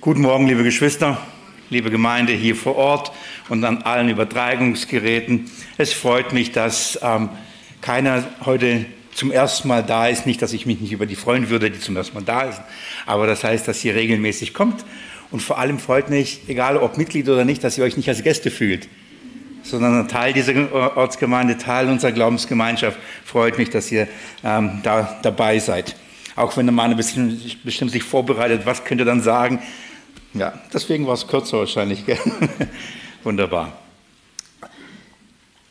Guten Morgen, liebe Geschwister, liebe Gemeinde hier vor Ort und an allen Übertragungsgeräten. Es freut mich, dass ähm, keiner heute zum ersten Mal da ist. Nicht, dass ich mich nicht über die freuen würde, die zum ersten Mal da sind, aber das heißt, dass ihr regelmäßig kommt. Und vor allem freut mich, egal ob Mitglied oder nicht, dass ihr euch nicht als Gäste fühlt, sondern Teil dieser Ortsgemeinde, Teil unserer Glaubensgemeinschaft. Freut mich, dass ihr ähm, da dabei seid. Auch wenn der Mann bisschen bestimmt sich vorbereitet, was könnt ihr dann sagen? Ja, deswegen war es kürzer wahrscheinlich. Gell? Wunderbar.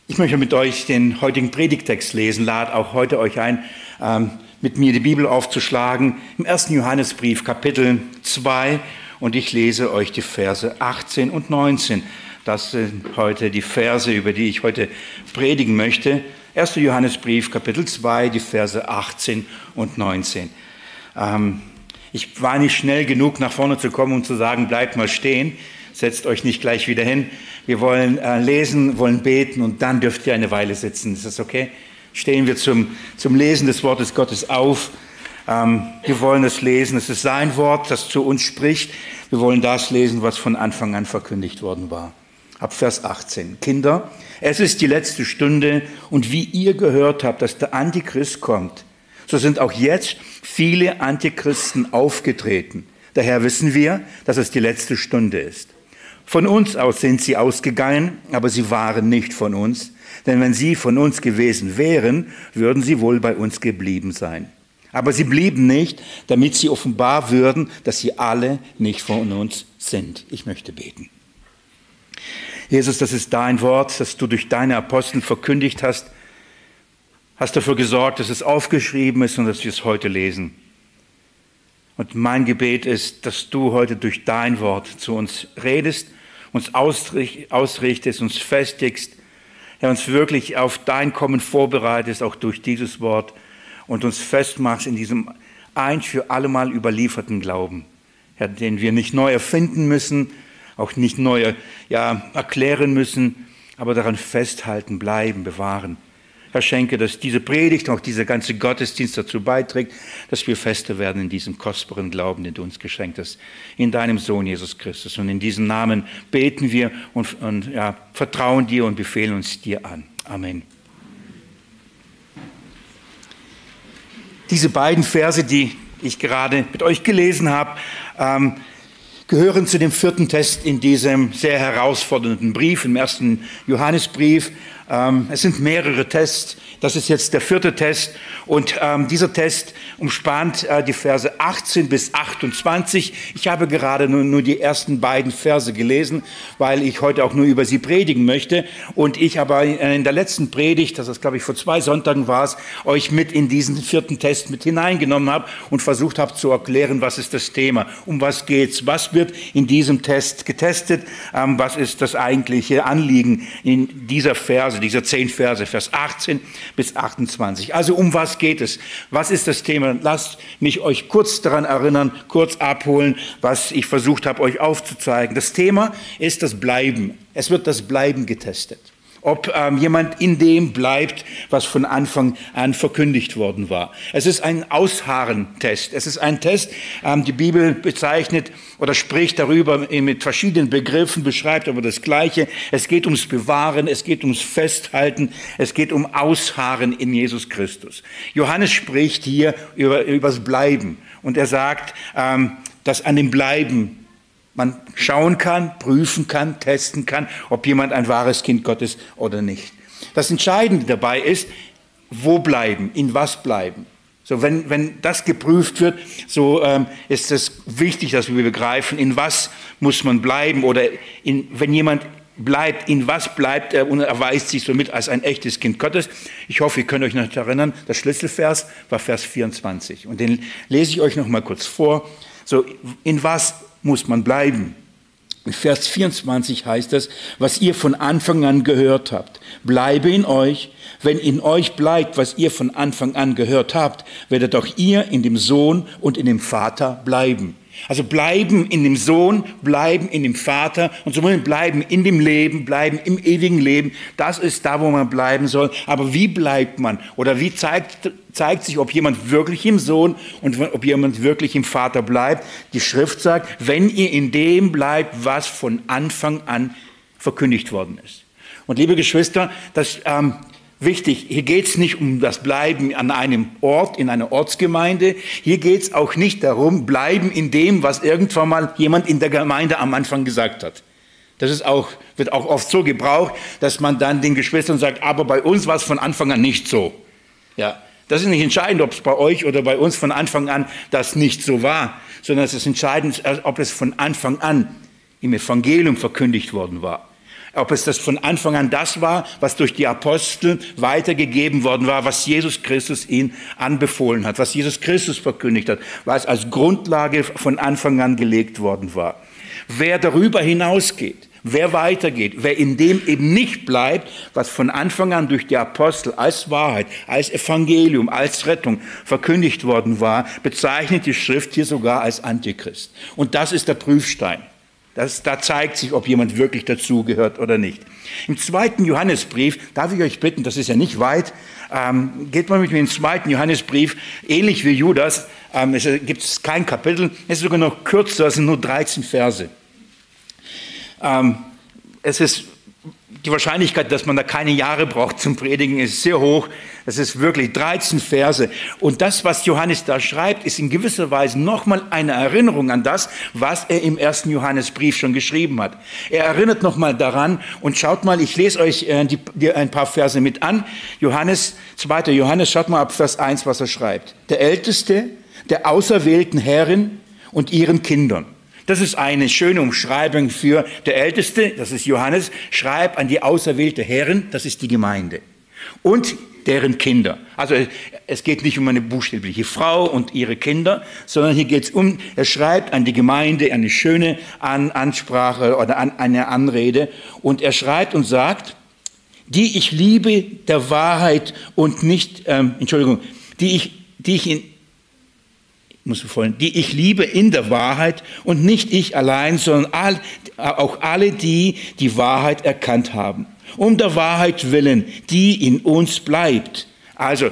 Ich möchte mit euch den heutigen Predigtext lesen, lade auch heute euch ein, ähm, mit mir die Bibel aufzuschlagen. Im ersten Johannesbrief, Kapitel 2, und ich lese euch die Verse 18 und 19. Das sind heute die Verse, über die ich heute predigen möchte. 1. Johannesbrief, Kapitel 2, die Verse 18 und 19. Ähm, ich war nicht schnell genug, nach vorne zu kommen und zu sagen, bleibt mal stehen, setzt euch nicht gleich wieder hin. Wir wollen äh, lesen, wollen beten und dann dürft ihr eine Weile sitzen. Ist das okay? Stehen wir zum, zum Lesen des Wortes Gottes auf. Ähm, wir wollen es lesen. Es ist sein Wort, das zu uns spricht. Wir wollen das lesen, was von Anfang an verkündigt worden war. Ab Vers 18. Kinder, es ist die letzte Stunde und wie ihr gehört habt, dass der Antichrist kommt, so sind auch jetzt viele Antichristen aufgetreten. Daher wissen wir, dass es die letzte Stunde ist. Von uns aus sind sie ausgegangen, aber sie waren nicht von uns. Denn wenn sie von uns gewesen wären, würden sie wohl bei uns geblieben sein. Aber sie blieben nicht, damit sie offenbar würden, dass sie alle nicht von uns sind. Ich möchte beten. Jesus, das ist dein Wort, das du durch deine Apostel verkündigt hast hast dafür gesorgt, dass es aufgeschrieben ist und dass wir es heute lesen. Und mein Gebet ist, dass du heute durch dein Wort zu uns redest, uns ausrichtest, uns festigst, Herr, uns wirklich auf dein Kommen vorbereitest, auch durch dieses Wort und uns festmachst in diesem ein für allemal überlieferten Glauben, Herr, den wir nicht neu erfinden müssen, auch nicht neu ja, erklären müssen, aber daran festhalten, bleiben, bewahren. Herr, schenke, dass diese Predigt, auch dieser ganze Gottesdienst dazu beiträgt, dass wir fester werden in diesem kostbaren Glauben, den du uns geschenkt hast, in deinem Sohn Jesus Christus. Und in diesem Namen beten wir und, und ja, vertrauen dir und befehlen uns dir an. Amen. Diese beiden Verse, die ich gerade mit euch gelesen habe, ähm, gehören zu dem vierten Test in diesem sehr herausfordernden Brief, im ersten Johannesbrief. Ähm, es sind mehrere Tests. Das ist jetzt der vierte Test. Und ähm, dieser Test umspannt äh, die Verse 18 bis 28. Ich habe gerade nur, nur die ersten beiden Verse gelesen, weil ich heute auch nur über sie predigen möchte. Und ich aber in der letzten Predigt, das ist glaube ich vor zwei Sonntagen war es, euch mit in diesen vierten Test mit hineingenommen habe und versucht habe zu erklären, was ist das Thema, um was geht's, was wird in diesem Test getestet, ähm, was ist das eigentliche Anliegen in dieser Verse, dieser zehn Verse, Vers 18 bis 28. Also um was geht es? Was ist das Thema? Lasst mich euch kurz daran erinnern, kurz abholen, was ich versucht habe, euch aufzuzeigen. Das Thema ist das Bleiben. Es wird das Bleiben getestet ob ähm, jemand in dem bleibt, was von Anfang an verkündigt worden war. Es ist ein Ausharren-Test. Es ist ein Test, ähm, die Bibel bezeichnet oder spricht darüber mit verschiedenen Begriffen, beschreibt aber das Gleiche. Es geht ums Bewahren, es geht ums Festhalten, es geht um Ausharren in Jesus Christus. Johannes spricht hier über, über das Bleiben und er sagt, ähm, dass an dem Bleiben man schauen kann, prüfen kann, testen kann, ob jemand ein wahres Kind Gottes oder nicht. Das Entscheidende dabei ist, wo bleiben, in was bleiben. So, wenn, wenn das geprüft wird, so ähm, ist es wichtig, dass wir begreifen, in was muss man bleiben oder in, wenn jemand bleibt, in was bleibt er und erweist sich somit als ein echtes Kind Gottes. Ich hoffe, ihr könnt euch noch erinnern, der Schlüsselvers war Vers 24 und den lese ich euch noch mal kurz vor. So, in was muss man bleiben. In Vers 24 heißt es, was ihr von Anfang an gehört habt, bleibe in euch. Wenn in euch bleibt, was ihr von Anfang an gehört habt, werdet auch ihr in dem Sohn und in dem Vater bleiben. Also bleiben in dem Sohn, bleiben in dem Vater und somit bleiben in dem Leben, bleiben im ewigen Leben. Das ist da, wo man bleiben soll. Aber wie bleibt man? Oder wie zeigt, zeigt sich, ob jemand wirklich im Sohn und ob jemand wirklich im Vater bleibt? Die Schrift sagt, wenn ihr in dem bleibt, was von Anfang an verkündigt worden ist. Und liebe Geschwister, das ähm, wichtig, hier geht es nicht um das Bleiben an einem Ort, in einer Ortsgemeinde. Hier geht es auch nicht darum, bleiben in dem, was irgendwann mal jemand in der Gemeinde am Anfang gesagt hat. Das ist auch, wird auch oft so gebraucht, dass man dann den Geschwistern sagt, aber bei uns war es von Anfang an nicht so. Ja, das ist nicht entscheidend, ob es bei euch oder bei uns von Anfang an das nicht so war, sondern es ist entscheidend, ob es von Anfang an im Evangelium verkündigt worden war. Ob es das von Anfang an das war, was durch die Apostel weitergegeben worden war, was Jesus Christus ihnen anbefohlen hat, was Jesus Christus verkündigt hat, was als Grundlage von Anfang an gelegt worden war. Wer darüber hinausgeht, wer weitergeht, wer in dem eben nicht bleibt, was von Anfang an durch die Apostel als Wahrheit, als Evangelium, als Rettung verkündigt worden war, bezeichnet die Schrift hier sogar als Antichrist. Und das ist der Prüfstein. Das, da zeigt sich, ob jemand wirklich dazugehört oder nicht. Im zweiten Johannesbrief, darf ich euch bitten, das ist ja nicht weit, ähm, geht mal mit mir in den zweiten Johannesbrief, ähnlich wie Judas, ähm, es gibt kein Kapitel, es ist sogar noch kürzer, es sind nur 13 Verse. Ähm, es ist die Wahrscheinlichkeit, dass man da keine Jahre braucht zum Predigen, ist sehr hoch. Das ist wirklich 13 Verse. Und das, was Johannes da schreibt, ist in gewisser Weise nochmal eine Erinnerung an das, was er im ersten Johannesbrief schon geschrieben hat. Er erinnert nochmal daran und schaut mal, ich lese euch äh, die, die, ein paar Verse mit an. Johannes, 2. Johannes, schaut mal ab Vers 1, was er schreibt. Der Älteste der auserwählten Herren und ihren Kindern das ist eine schöne Umschreibung für der Älteste, das ist Johannes, schreib an die auserwählte Herren, das ist die Gemeinde. Und deren Kinder. Also es geht nicht um eine buchstäbliche Frau und ihre Kinder, sondern hier geht es um, er schreibt an die Gemeinde eine schöne an Ansprache oder an eine Anrede und er schreibt und sagt, die ich liebe der Wahrheit und nicht, ähm, Entschuldigung, die ich, die ich in, muss vorhin, die ich liebe in der Wahrheit und nicht ich allein, sondern all, auch alle die, die Wahrheit erkannt haben. Um der Wahrheit willen, die in uns bleibt. Also,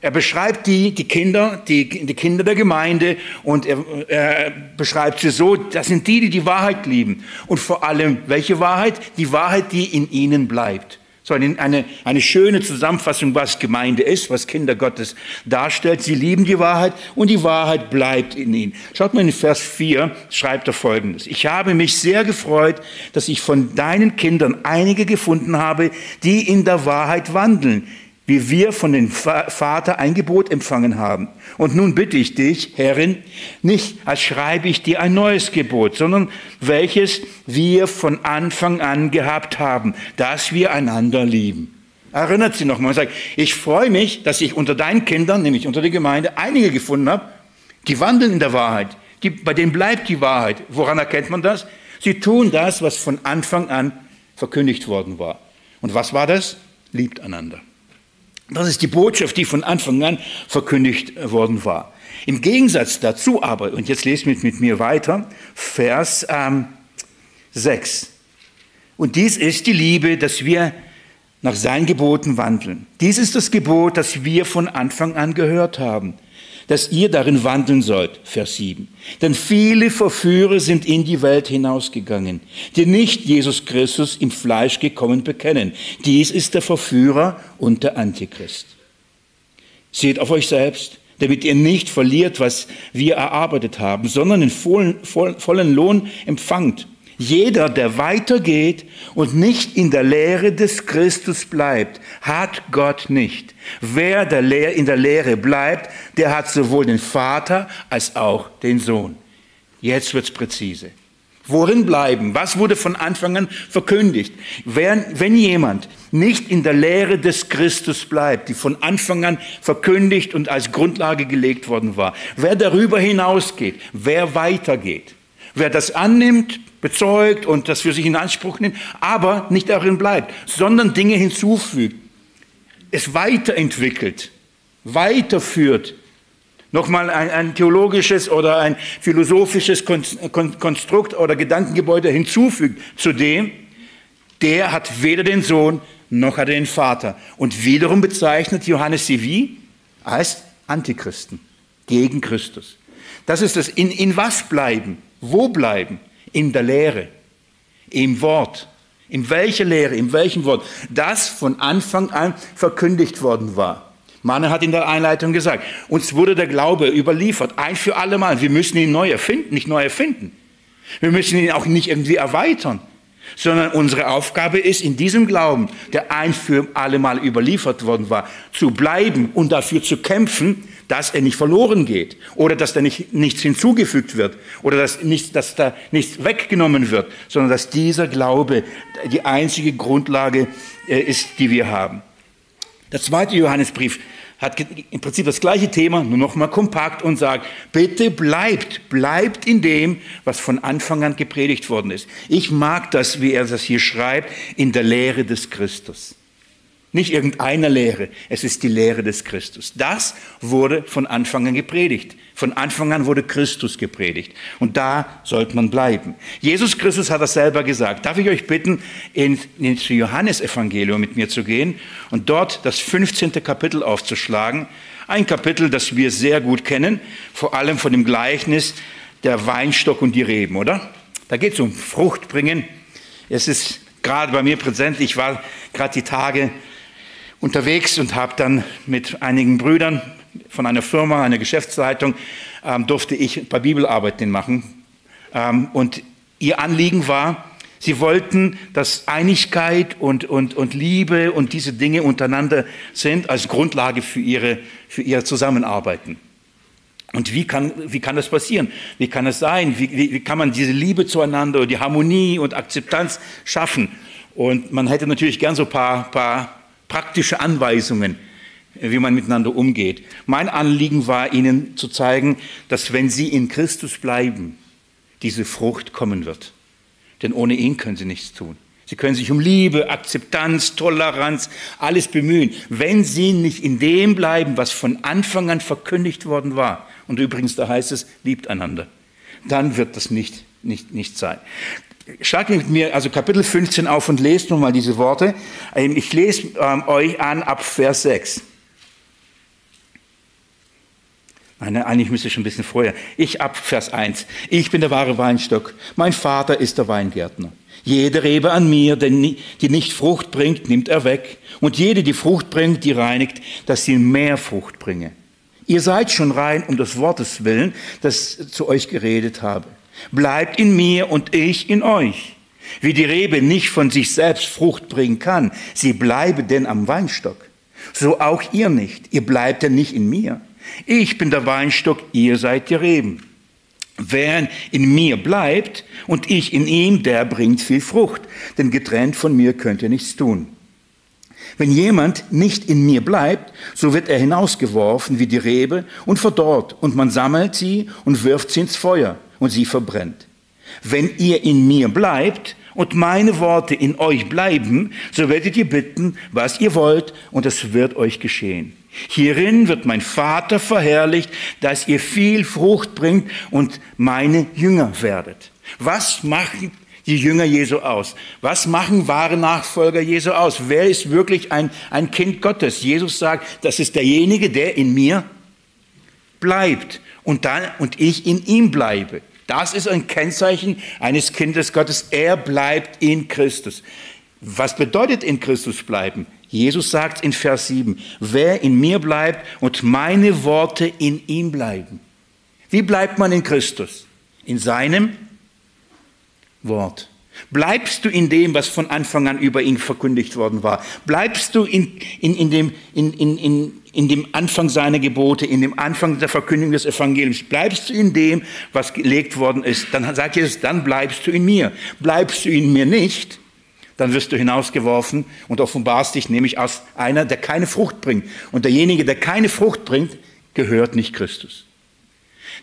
er beschreibt die, die Kinder, die, die Kinder der Gemeinde und er, er beschreibt sie so, das sind die, die die Wahrheit lieben. Und vor allem, welche Wahrheit? Die Wahrheit, die in ihnen bleibt. So eine, eine, eine schöne Zusammenfassung, was Gemeinde ist, was Kinder Gottes darstellt. Sie lieben die Wahrheit und die Wahrheit bleibt in ihnen. Schaut mal in Vers 4, schreibt er folgendes. Ich habe mich sehr gefreut, dass ich von deinen Kindern einige gefunden habe, die in der Wahrheit wandeln wie wir von dem Vater ein Gebot empfangen haben. Und nun bitte ich dich, Herrin, nicht als schreibe ich dir ein neues Gebot, sondern welches wir von Anfang an gehabt haben, dass wir einander lieben. Erinnert sie nochmal und sagt, ich freue mich, dass ich unter deinen Kindern, nämlich unter der Gemeinde, einige gefunden habe, die wandeln in der Wahrheit. Die, bei denen bleibt die Wahrheit. Woran erkennt man das? Sie tun das, was von Anfang an verkündigt worden war. Und was war das? Liebt einander. Das ist die Botschaft, die von Anfang an verkündigt worden war. Im Gegensatz dazu aber, und jetzt lest mit, mit mir weiter, Vers ähm, 6. Und dies ist die Liebe, dass wir nach seinen Geboten wandeln. Dies ist das Gebot, das wir von Anfang an gehört haben dass ihr darin wandeln sollt. Vers 7. Denn viele Verführer sind in die Welt hinausgegangen, die nicht Jesus Christus im Fleisch gekommen bekennen. Dies ist der Verführer und der Antichrist. Seht auf euch selbst, damit ihr nicht verliert, was wir erarbeitet haben, sondern den vollen, vollen Lohn empfangt. Jeder, der weitergeht und nicht in der Lehre des Christus bleibt, hat Gott nicht. Wer der in der Lehre bleibt, der hat sowohl den Vater als auch den Sohn. Jetzt wird's präzise. Worin bleiben? Was wurde von Anfang an verkündigt? Wenn, wenn jemand nicht in der Lehre des Christus bleibt, die von Anfang an verkündigt und als Grundlage gelegt worden war, wer darüber hinausgeht, wer weitergeht, wer das annimmt, bezeugt und das für sich in Anspruch nimmt, aber nicht darin bleibt, sondern Dinge hinzufügt, es weiterentwickelt, weiterführt, Nochmal ein, ein theologisches oder ein philosophisches Konstrukt oder Gedankengebäude hinzufügt zu dem, der hat weder den Sohn noch hat er den Vater. Und wiederum bezeichnet Johannes sie wie? Als Antichristen, gegen Christus. Das ist das, in, in was bleiben? Wo bleiben? In der Lehre, im Wort. In welcher Lehre, in welchem Wort? Das von Anfang an verkündigt worden war. Manne hat in der Einleitung gesagt, uns wurde der Glaube überliefert, ein für alle Mal. Wir müssen ihn neu erfinden, nicht neu erfinden. Wir müssen ihn auch nicht irgendwie erweitern, sondern unsere Aufgabe ist, in diesem Glauben, der ein für alle Mal überliefert worden war, zu bleiben und dafür zu kämpfen, dass er nicht verloren geht oder dass da nicht, nichts hinzugefügt wird oder dass, nicht, dass da nichts weggenommen wird, sondern dass dieser Glaube die einzige Grundlage äh, ist, die wir haben. Der zweite Johannesbrief hat im Prinzip das gleiche Thema, nur noch mal kompakt und sagt, bitte bleibt, bleibt in dem, was von Anfang an gepredigt worden ist. Ich mag das, wie er das hier schreibt, in der Lehre des Christus. Nicht irgendeiner Lehre, es ist die Lehre des Christus. Das wurde von Anfang an gepredigt. Von Anfang an wurde Christus gepredigt. Und da sollte man bleiben. Jesus Christus hat das selber gesagt. Darf ich euch bitten, ins Johannesevangelium mit mir zu gehen und dort das 15. Kapitel aufzuschlagen. Ein Kapitel, das wir sehr gut kennen, vor allem von dem Gleichnis der Weinstock und die Reben, oder? Da geht es um Fruchtbringen. Es ist gerade bei mir präsent. Ich war gerade die Tage unterwegs und habe dann mit einigen Brüdern von einer Firma, einer Geschäftsleitung, ähm, durfte ich ein paar Bibelarbeiten machen. Ähm, und ihr Anliegen war, sie wollten, dass Einigkeit und, und, und Liebe und diese Dinge untereinander sind als Grundlage für ihre, für ihre Zusammenarbeiten. Und wie kann, wie kann das passieren? Wie kann es sein? Wie, wie, wie kann man diese Liebe zueinander, die Harmonie und Akzeptanz schaffen? Und man hätte natürlich gern so ein paar, paar praktische Anweisungen, wie man miteinander umgeht. Mein Anliegen war, Ihnen zu zeigen, dass wenn Sie in Christus bleiben, diese Frucht kommen wird. Denn ohne ihn können Sie nichts tun. Sie können sich um Liebe, Akzeptanz, Toleranz, alles bemühen. Wenn Sie nicht in dem bleiben, was von Anfang an verkündigt worden war, und übrigens da heißt es, liebt einander, dann wird das nicht, nicht, nicht sein. Schlag mit mir also Kapitel 15 auf und lest nochmal diese Worte. Ähm, ich lese ähm, euch an ab Vers 6. Nein, eigentlich müsste ich schon ein bisschen vorher. Ich ab Vers 1. Ich bin der wahre Weinstock. Mein Vater ist der Weingärtner. Jede Rebe an mir, die nicht Frucht bringt, nimmt er weg. Und jede, die Frucht bringt, die reinigt, dass sie mehr Frucht bringe. Ihr seid schon rein um des Wortes willen, das zu euch geredet habe. Bleibt in mir und ich in euch. Wie die Rebe nicht von sich selbst Frucht bringen kann, sie bleibe denn am Weinstock. So auch ihr nicht. Ihr bleibt denn nicht in mir. Ich bin der Weinstock, ihr seid die Reben. Wer in mir bleibt und ich in ihm, der bringt viel Frucht, denn getrennt von mir könnt ihr nichts tun. Wenn jemand nicht in mir bleibt, so wird er hinausgeworfen wie die Rebe und verdorrt, und man sammelt sie und wirft sie ins Feuer und sie verbrennt. Wenn ihr in mir bleibt und meine Worte in euch bleiben, so werdet ihr bitten, was ihr wollt, und es wird euch geschehen. Hierin wird mein Vater verherrlicht, dass ihr viel Frucht bringt und meine Jünger werdet. Was machen die Jünger Jesu aus? Was machen wahre Nachfolger Jesu aus? Wer ist wirklich ein, ein Kind Gottes? Jesus sagt, das ist derjenige, der in mir bleibt und, dann, und ich in ihm bleibe. Das ist ein Kennzeichen eines Kindes Gottes. Er bleibt in Christus. Was bedeutet in Christus bleiben? Jesus sagt in Vers 7, wer in mir bleibt und meine Worte in ihm bleiben. Wie bleibt man in Christus? In seinem Wort. Bleibst du in dem, was von Anfang an über ihn verkündigt worden war? Bleibst du in, in, in, dem, in, in, in, in dem Anfang seiner Gebote, in dem Anfang der Verkündigung des Evangeliums? Bleibst du in dem, was gelegt worden ist? Dann sagt Jesus, dann bleibst du in mir. Bleibst du in mir nicht, dann wirst du hinausgeworfen und offenbarst dich nämlich als einer, der keine Frucht bringt. Und derjenige, der keine Frucht bringt, gehört nicht Christus.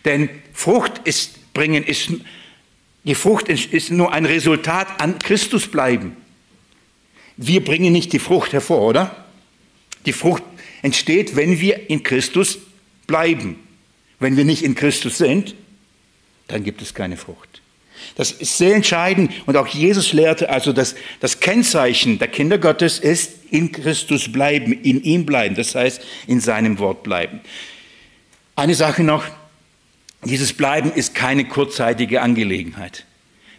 Denn Frucht ist, bringen ist die Frucht ist nur ein Resultat an Christus bleiben. Wir bringen nicht die Frucht hervor, oder? Die Frucht entsteht, wenn wir in Christus bleiben. Wenn wir nicht in Christus sind, dann gibt es keine Frucht. Das ist sehr entscheidend und auch Jesus lehrte also, dass das Kennzeichen der Kinder Gottes ist in Christus bleiben, in ihm bleiben, das heißt in seinem Wort bleiben. Eine Sache noch, dieses Bleiben ist keine kurzzeitige Angelegenheit.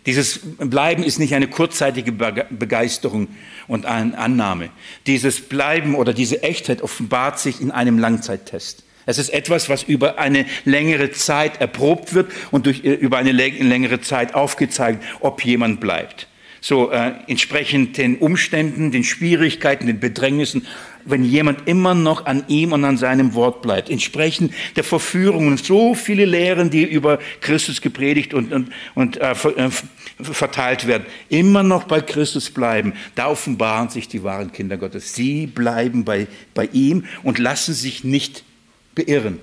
Dieses Bleiben ist nicht eine kurzzeitige Begeisterung und Annahme. Dieses Bleiben oder diese Echtheit offenbart sich in einem Langzeittest. Es ist etwas, was über eine längere Zeit erprobt wird und durch, äh, über eine längere Zeit aufgezeigt, ob jemand bleibt. So äh, entsprechend den Umständen, den Schwierigkeiten, den Bedrängnissen, wenn jemand immer noch an ihm und an seinem Wort bleibt, entsprechend der Verführungen, so viele Lehren, die über Christus gepredigt und, und, und äh, äh verteilt werden, immer noch bei Christus bleiben, da offenbaren sich die wahren Kinder Gottes. Sie bleiben bei, bei ihm und lassen sich nicht beirren,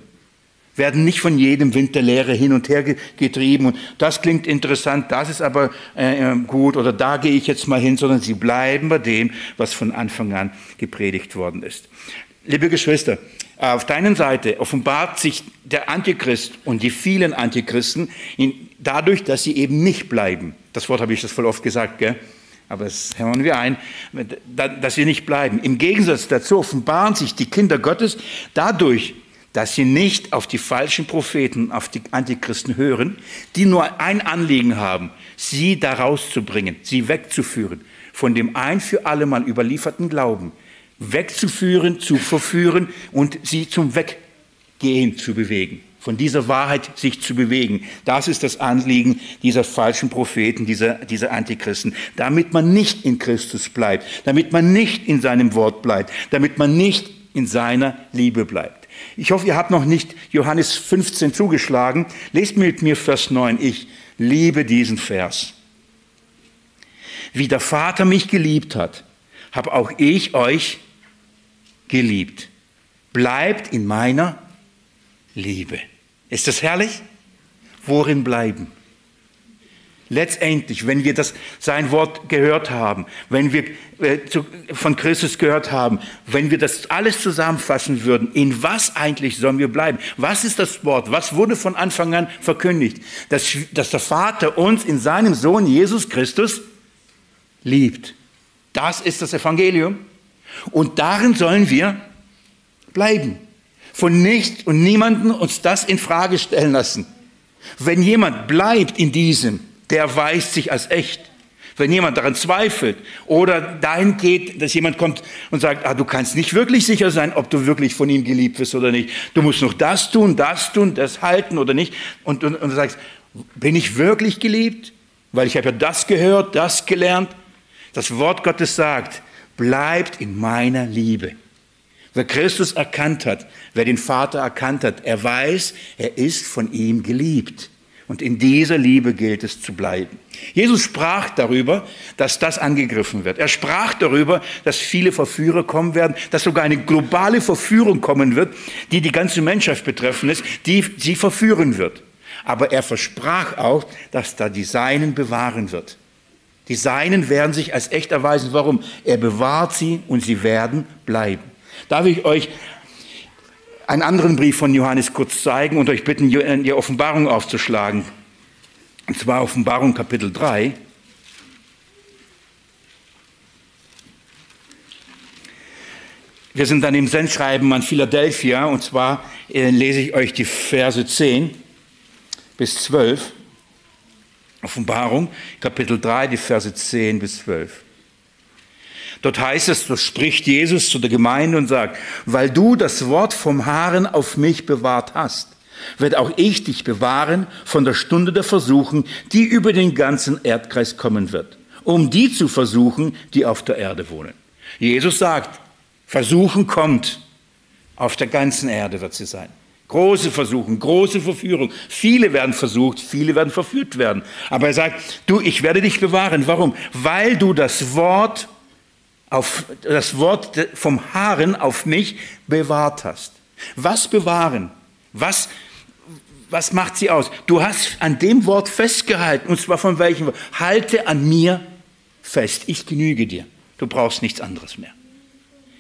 werden nicht von jedem Wind der Lehre hin und her getrieben. Und das klingt interessant, das ist aber äh, äh, gut oder da gehe ich jetzt mal hin, sondern sie bleiben bei dem, was von Anfang an gepredigt worden ist. Liebe Geschwister, auf deiner Seite offenbart sich der Antichrist und die vielen Antichristen in, dadurch, dass sie eben nicht bleiben. Das Wort habe ich das voll oft gesagt, gell? aber das hören wir ein, dass sie nicht bleiben. Im Gegensatz dazu offenbaren sich die Kinder Gottes dadurch, dass sie nicht auf die falschen Propheten, auf die Antichristen hören, die nur ein Anliegen haben, sie da rauszubringen, sie wegzuführen von dem ein für alle Mal überlieferten Glauben, wegzuführen, zu verführen und sie zum Weggehen zu bewegen, von dieser Wahrheit sich zu bewegen. Das ist das Anliegen dieser falschen Propheten, dieser, dieser Antichristen, damit man nicht in Christus bleibt, damit man nicht in seinem Wort bleibt, damit man nicht in seiner Liebe bleibt. Ich hoffe, ihr habt noch nicht Johannes 15 zugeschlagen. Lest mit mir Vers 9. Ich liebe diesen Vers. Wie der Vater mich geliebt hat, habe auch ich euch geliebt. Bleibt in meiner Liebe. Ist das herrlich? Worin bleiben? Letztendlich, wenn wir das, sein Wort gehört haben, wenn wir äh, zu, von Christus gehört haben, wenn wir das alles zusammenfassen würden, in was eigentlich sollen wir bleiben? Was ist das Wort? Was wurde von Anfang an verkündigt? Dass, dass der Vater uns in seinem Sohn Jesus Christus liebt. Das ist das Evangelium. Und darin sollen wir bleiben. Von nichts und niemanden uns das in Frage stellen lassen. Wenn jemand bleibt in diesem, der erweist sich als echt. Wenn jemand daran zweifelt oder dahin geht, dass jemand kommt und sagt, ah, du kannst nicht wirklich sicher sein, ob du wirklich von ihm geliebt wirst oder nicht. Du musst noch das tun, das tun, das halten oder nicht. Und, und, und du sagst, bin ich wirklich geliebt? Weil ich habe ja das gehört, das gelernt. Das Wort Gottes sagt, bleibt in meiner Liebe. Wer Christus erkannt hat, wer den Vater erkannt hat, er weiß, er ist von ihm geliebt. Und in dieser Liebe gilt es zu bleiben. Jesus sprach darüber, dass das angegriffen wird. Er sprach darüber, dass viele Verführer kommen werden, dass sogar eine globale Verführung kommen wird, die die ganze Menschheit betreffen ist, die sie verführen wird. Aber er versprach auch, dass da die Seinen bewahren wird. Die Seinen werden sich als echt erweisen. Warum? Er bewahrt sie und sie werden bleiben. Darf ich euch einen anderen Brief von Johannes kurz zeigen und euch bitten, die Offenbarung aufzuschlagen. Und zwar Offenbarung Kapitel 3. Wir sind dann im Sendschreiben an Philadelphia und zwar äh, lese ich euch die Verse 10 bis 12. Offenbarung Kapitel 3, die Verse 10 bis 12. Dort heißt es, so spricht Jesus zu der Gemeinde und sagt, weil du das Wort vom Haaren auf mich bewahrt hast, wird auch ich dich bewahren von der Stunde der Versuchen, die über den ganzen Erdkreis kommen wird, um die zu versuchen, die auf der Erde wohnen. Jesus sagt, Versuchen kommt, auf der ganzen Erde wird sie sein. Große Versuchen, große Verführung. Viele werden versucht, viele werden verführt werden. Aber er sagt, du, ich werde dich bewahren. Warum? Weil du das Wort auf das Wort vom Haaren auf mich bewahrt hast. Was bewahren? Was, was macht sie aus? Du hast an dem Wort festgehalten, und zwar von welchem Wort? Halte an mir fest, ich genüge dir. Du brauchst nichts anderes mehr.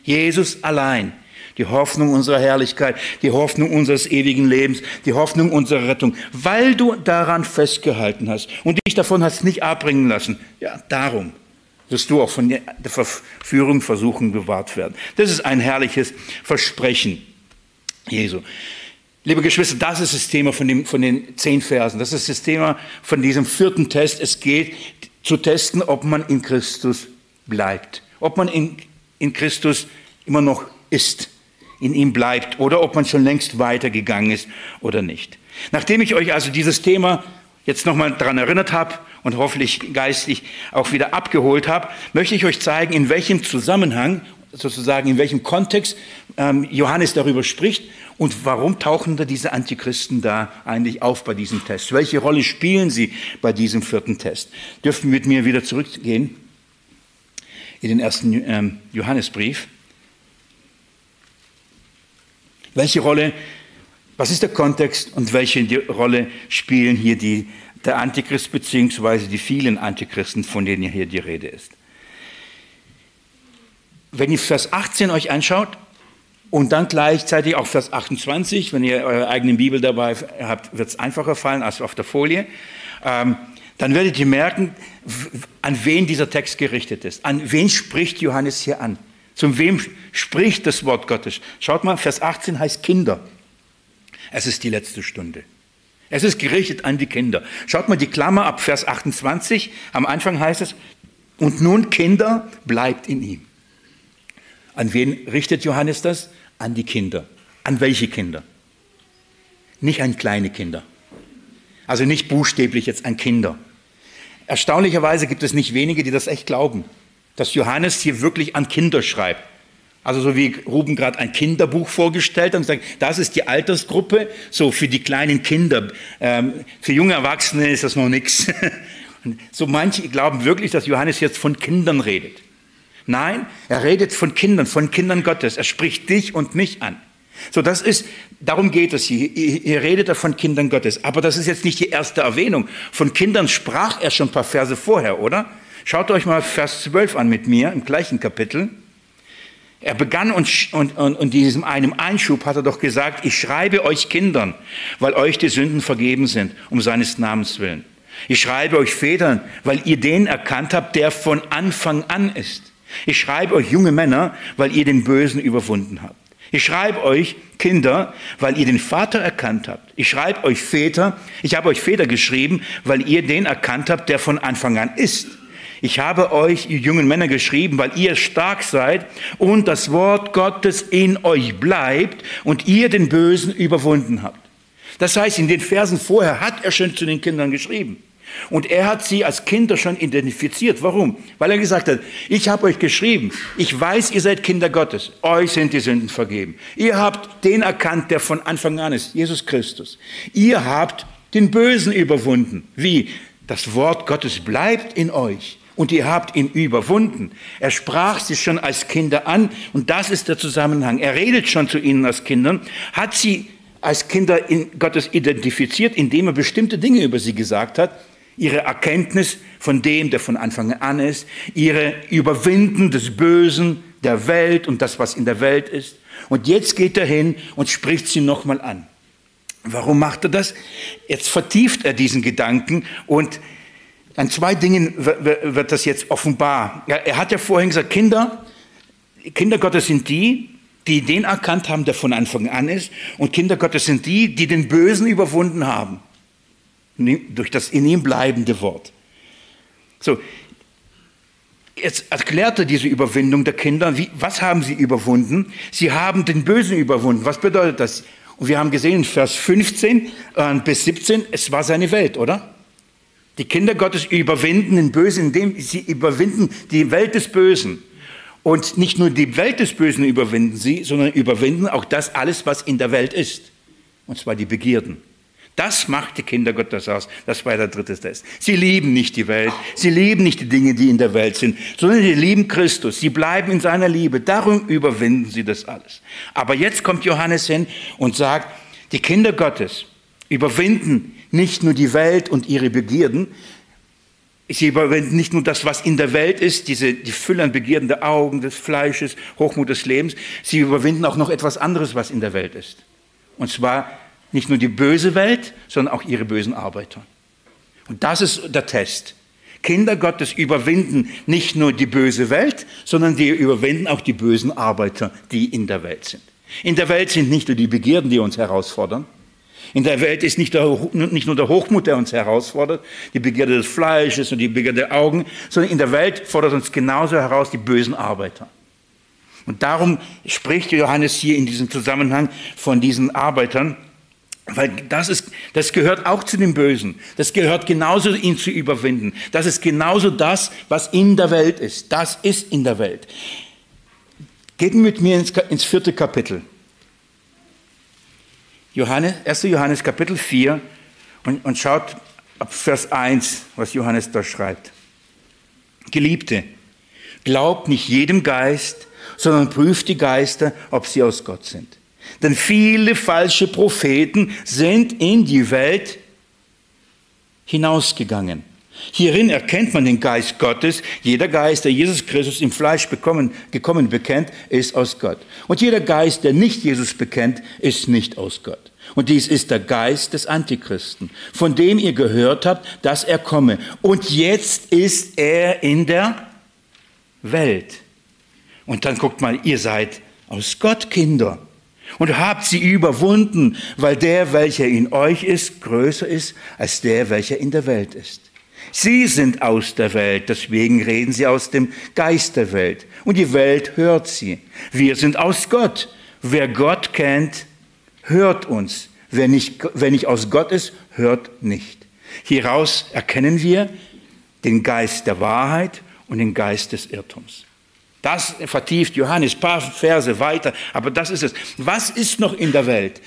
Jesus allein. die Hoffnung unserer Herrlichkeit, die Hoffnung unseres ewigen Lebens, die Hoffnung unserer Rettung, weil du daran festgehalten hast und dich davon hast nicht abbringen lassen. Ja, darum wirst du auch von der Verführung versuchen bewahrt werden. Das ist ein herrliches Versprechen Jesu. Liebe Geschwister, das ist das Thema von, dem, von den zehn Versen. Das ist das Thema von diesem vierten Test. Es geht zu testen, ob man in Christus bleibt, ob man in, in Christus immer noch ist, in ihm bleibt oder ob man schon längst weitergegangen ist oder nicht. Nachdem ich euch also dieses Thema jetzt nochmal daran erinnert habe und hoffentlich geistlich auch wieder abgeholt habe, möchte ich euch zeigen, in welchem Zusammenhang, sozusagen in welchem Kontext ähm, Johannes darüber spricht und warum tauchen da diese Antichristen da eigentlich auf bei diesem Test? Welche Rolle spielen sie bei diesem vierten Test? Dürfen wir mit mir wieder zurückgehen in den ersten ähm, Johannesbrief? Welche Rolle, was ist der Kontext und welche Rolle spielen hier die, der Antichrist beziehungsweise die vielen Antichristen, von denen hier die Rede ist? Wenn ihr Vers 18 euch anschaut, und dann gleichzeitig auch Vers 28, wenn ihr eure eigene Bibel dabei habt, wird es einfacher fallen als auf der Folie. Ähm, dann werdet ihr merken, an wen dieser Text gerichtet ist. An wen spricht Johannes hier an? Zum wem spricht das Wort Gottes? Schaut mal, Vers 18 heißt Kinder. Es ist die letzte Stunde. Es ist gerichtet an die Kinder. Schaut mal die Klammer ab Vers 28. Am Anfang heißt es, und nun Kinder, bleibt in ihm. An wen richtet Johannes das? an die Kinder. An welche Kinder? Nicht an kleine Kinder. Also nicht buchstäblich jetzt an Kinder. Erstaunlicherweise gibt es nicht wenige, die das echt glauben, dass Johannes hier wirklich an Kinder schreibt. Also so wie Ruben gerade ein Kinderbuch vorgestellt hat und gesagt, das ist die Altersgruppe, so für die kleinen Kinder. Ähm, für junge Erwachsene ist das noch nichts. So manche glauben wirklich, dass Johannes jetzt von Kindern redet. Nein, er redet von Kindern, von Kindern Gottes. Er spricht dich und mich an. So, das ist, darum geht es hier. Hier redet er von Kindern Gottes. Aber das ist jetzt nicht die erste Erwähnung. Von Kindern sprach er schon ein paar Verse vorher, oder? Schaut euch mal Vers 12 an mit mir im gleichen Kapitel. Er begann und, und, und, und diesem einem Einschub hat er doch gesagt, ich schreibe euch Kindern, weil euch die Sünden vergeben sind, um seines Namens willen. Ich schreibe euch Vätern, weil ihr den erkannt habt, der von Anfang an ist. Ich schreibe euch junge Männer, weil ihr den Bösen überwunden habt. Ich schreibe euch Kinder, weil ihr den Vater erkannt habt. Ich schreibe euch Väter, ich habe euch Väter geschrieben, weil ihr den erkannt habt, der von Anfang an ist. Ich habe euch, ihr jungen Männer, geschrieben, weil ihr stark seid und das Wort Gottes in euch bleibt und ihr den Bösen überwunden habt. Das heißt, in den Versen vorher hat er schon zu den Kindern geschrieben. Und er hat sie als Kinder schon identifiziert. Warum? Weil er gesagt hat, ich habe euch geschrieben, ich weiß, ihr seid Kinder Gottes, euch sind die Sünden vergeben. Ihr habt den erkannt, der von Anfang an ist, Jesus Christus. Ihr habt den Bösen überwunden. Wie? Das Wort Gottes bleibt in euch und ihr habt ihn überwunden. Er sprach sie schon als Kinder an und das ist der Zusammenhang. Er redet schon zu ihnen als Kindern, hat sie als Kinder in Gottes identifiziert, indem er bestimmte Dinge über sie gesagt hat, ihre Erkenntnis von dem, der von Anfang an ist, ihre Überwinden des Bösen, der Welt und das, was in der Welt ist. Und jetzt geht er hin und spricht sie nochmal an. Warum macht er das? Jetzt vertieft er diesen Gedanken und an zwei Dingen wird das jetzt offenbar. Er hat ja vorhin gesagt, Kinder, Kinder Gottes sind die, die den erkannt haben, der von Anfang an ist. Und Kinder Gottes sind die, die den Bösen überwunden haben durch das in ihm bleibende Wort. So, jetzt erklärt er diese Überwindung der Kinder. Wie, was haben sie überwunden? Sie haben den Bösen überwunden. Was bedeutet das? Und wir haben gesehen in Vers 15 äh, bis 17, es war seine Welt, oder? Die Kinder Gottes überwinden den Bösen, indem sie überwinden die Welt des Bösen. Und nicht nur die Welt des Bösen überwinden sie, sondern überwinden auch das alles, was in der Welt ist. Und zwar die Begierden. Das macht die Kinder Gottes aus. Das war der dritte Test. Sie lieben nicht die Welt. Sie lieben nicht die Dinge, die in der Welt sind, sondern sie lieben Christus. Sie bleiben in seiner Liebe. Darum überwinden sie das alles. Aber jetzt kommt Johannes hin und sagt, die Kinder Gottes überwinden nicht nur die Welt und ihre Begierden, Sie überwinden nicht nur das, was in der Welt ist, diese, die Fülle an Begierden der Augen, des Fleisches, Hochmut des Lebens. Sie überwinden auch noch etwas anderes, was in der Welt ist. Und zwar nicht nur die böse Welt, sondern auch ihre bösen Arbeiter. Und das ist der Test. Kinder Gottes überwinden nicht nur die böse Welt, sondern die überwinden auch die bösen Arbeiter, die in der Welt sind. In der Welt sind nicht nur die Begierden, die uns herausfordern, in der Welt ist nicht, der, nicht, nur der Hochmut, der uns herausfordert, die Begierde des Fleisches und die Begierde der Augen, sondern in der Welt fordert uns genauso heraus die bösen Arbeiter. Und darum spricht Johannes hier in diesem Zusammenhang von diesen Arbeitern, weil das, ist, das gehört auch zu dem Bösen. Das gehört genauso, ihn zu überwinden. Das ist genauso das, was in der Welt ist. Das ist in der Welt. Geht mit mir ins, ins vierte Kapitel. Johannes, 1. Johannes Kapitel 4 und, und schaut ab Vers 1, was Johannes da schreibt. Geliebte, glaubt nicht jedem Geist, sondern prüft die Geister, ob sie aus Gott sind. Denn viele falsche Propheten sind in die Welt hinausgegangen. Hierin erkennt man den Geist Gottes. Jeder Geist, der Jesus Christus im Fleisch bekommen, gekommen bekennt, ist aus Gott. Und jeder Geist, der nicht Jesus bekennt, ist nicht aus Gott. Und dies ist der Geist des Antichristen, von dem ihr gehört habt, dass er komme. Und jetzt ist er in der Welt. Und dann guckt mal, ihr seid aus Gott Kinder und habt sie überwunden, weil der, welcher in euch ist, größer ist als der, welcher in der Welt ist. Sie sind aus der Welt, deswegen reden sie aus dem Geist der Welt. Und die Welt hört sie. Wir sind aus Gott. Wer Gott kennt, hört uns. Wer nicht, wer nicht aus Gott ist, hört nicht. Hieraus erkennen wir den Geist der Wahrheit und den Geist des Irrtums. Das vertieft Johannes, paar Verse weiter, aber das ist es. Was ist noch in der Welt?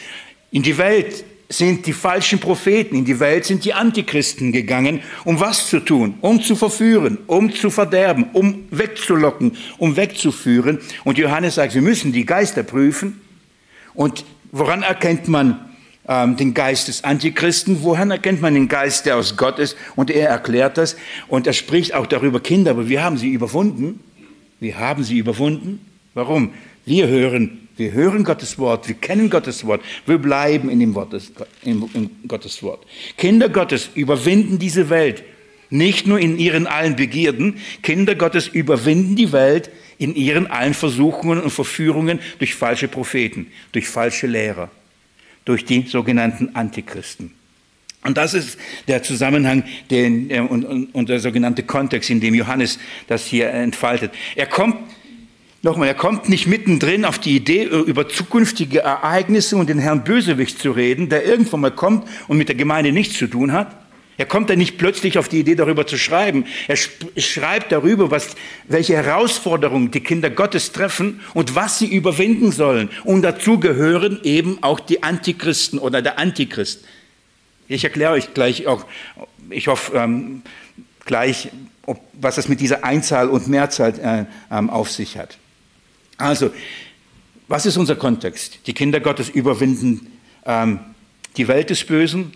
In die Welt sind die falschen Propheten, in die Welt sind die Antichristen gegangen, um was zu tun? Um zu verführen, um zu verderben, um wegzulocken, um wegzuführen. Und Johannes sagt, wir müssen die Geister prüfen. Und woran erkennt man ähm, den Geist des Antichristen? Woran erkennt man den Geist, der aus Gott ist? Und er erklärt das und er spricht auch darüber, Kinder, aber wir haben sie überwunden. Wir haben sie überwunden. Warum? Wir hören wir hören Gottes Wort, wir kennen Gottes Wort, wir bleiben in dem Wort, in, Gottes Wort. Kinder Gottes überwinden diese Welt, nicht nur in ihren allen Begierden, Kinder Gottes überwinden die Welt in ihren allen Versuchungen und Verführungen durch falsche Propheten, durch falsche Lehrer, durch die sogenannten Antichristen. Und das ist der Zusammenhang den, äh, und, und, und der sogenannte Kontext, in dem Johannes das hier entfaltet. Er kommt Nochmal, er kommt nicht mittendrin auf die Idee, über zukünftige Ereignisse und den Herrn Bösewicht zu reden, der irgendwann mal kommt und mit der Gemeinde nichts zu tun hat. Er kommt dann nicht plötzlich auf die Idee, darüber zu schreiben. Er schreibt darüber, was, welche Herausforderungen die Kinder Gottes treffen und was sie überwinden sollen. Und dazu gehören eben auch die Antichristen oder der Antichrist. Ich erkläre euch gleich auch, ich hoffe, ähm, gleich, ob, was es mit dieser Einzahl und Mehrzahl äh, ähm, auf sich hat. Also, was ist unser Kontext? Die Kinder Gottes überwinden ähm, die Welt des Bösen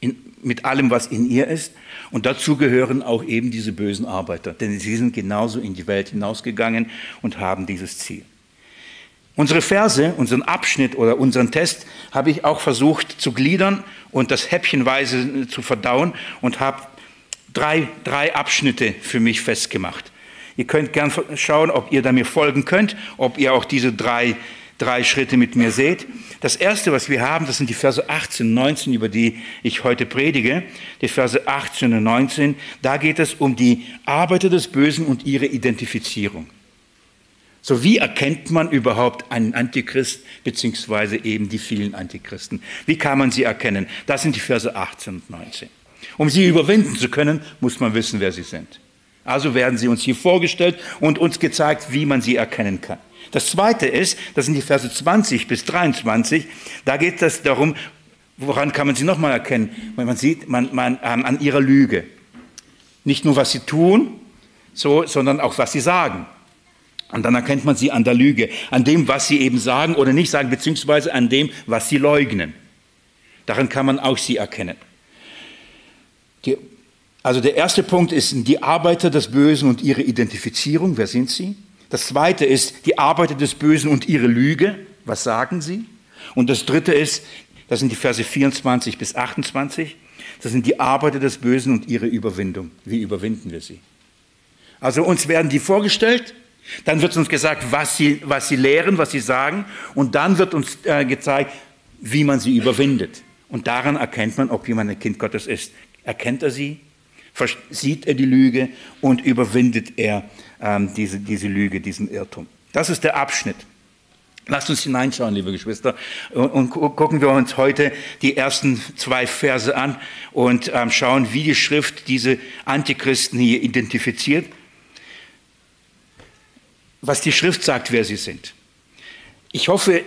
in, mit allem, was in ihr ist. Und dazu gehören auch eben diese bösen Arbeiter, denn sie sind genauso in die Welt hinausgegangen und haben dieses Ziel. Unsere Verse, unseren Abschnitt oder unseren Test habe ich auch versucht zu gliedern und das häppchenweise zu verdauen und habe drei, drei Abschnitte für mich festgemacht. Ihr könnt gern schauen, ob ihr da mir folgen könnt, ob ihr auch diese drei, drei Schritte mit mir seht. Das erste, was wir haben, das sind die Verse 18 und 19, über die ich heute predige. Die Verse 18 und 19, da geht es um die Arbeiter des Bösen und ihre Identifizierung. So wie erkennt man überhaupt einen Antichrist, beziehungsweise eben die vielen Antichristen? Wie kann man sie erkennen? Das sind die Verse 18 und 19. Um sie überwinden zu können, muss man wissen, wer sie sind. Also werden sie uns hier vorgestellt und uns gezeigt, wie man sie erkennen kann. Das zweite ist, das sind die Verse 20 bis 23, da geht es darum, woran kann man sie nochmal erkennen? Man sieht man, man, ähm, an ihrer Lüge. Nicht nur, was sie tun, so, sondern auch, was sie sagen. Und dann erkennt man sie an der Lüge, an dem, was sie eben sagen oder nicht sagen, beziehungsweise an dem, was sie leugnen. Daran kann man auch sie erkennen. Die Also der erste Punkt ist die Arbeiter des Bösen und ihre Identifizierung. Wer sind sie? Das zweite ist die Arbeiter des Bösen und ihre Lüge. Was sagen sie? Und das dritte ist, das sind die Verse 24 bis 28, das sind die Arbeiter des Bösen und ihre Überwindung. Wie überwinden wir sie? Also uns werden die vorgestellt, dann wird uns gesagt, was sie, was sie lehren, was sie sagen, und dann wird uns äh, gezeigt, wie man sie überwindet. Und daran erkennt man, ob jemand ein Kind Gottes ist. Erkennt er sie? Sieht er die Lüge und überwindet er ähm, diese, diese Lüge, diesen Irrtum? Das ist der Abschnitt. Lasst uns hineinschauen, liebe Geschwister, und, und gucken wir uns heute die ersten zwei Verse an und ähm, schauen, wie die Schrift diese Antichristen hier identifiziert, was die Schrift sagt, wer sie sind. Ich hoffe,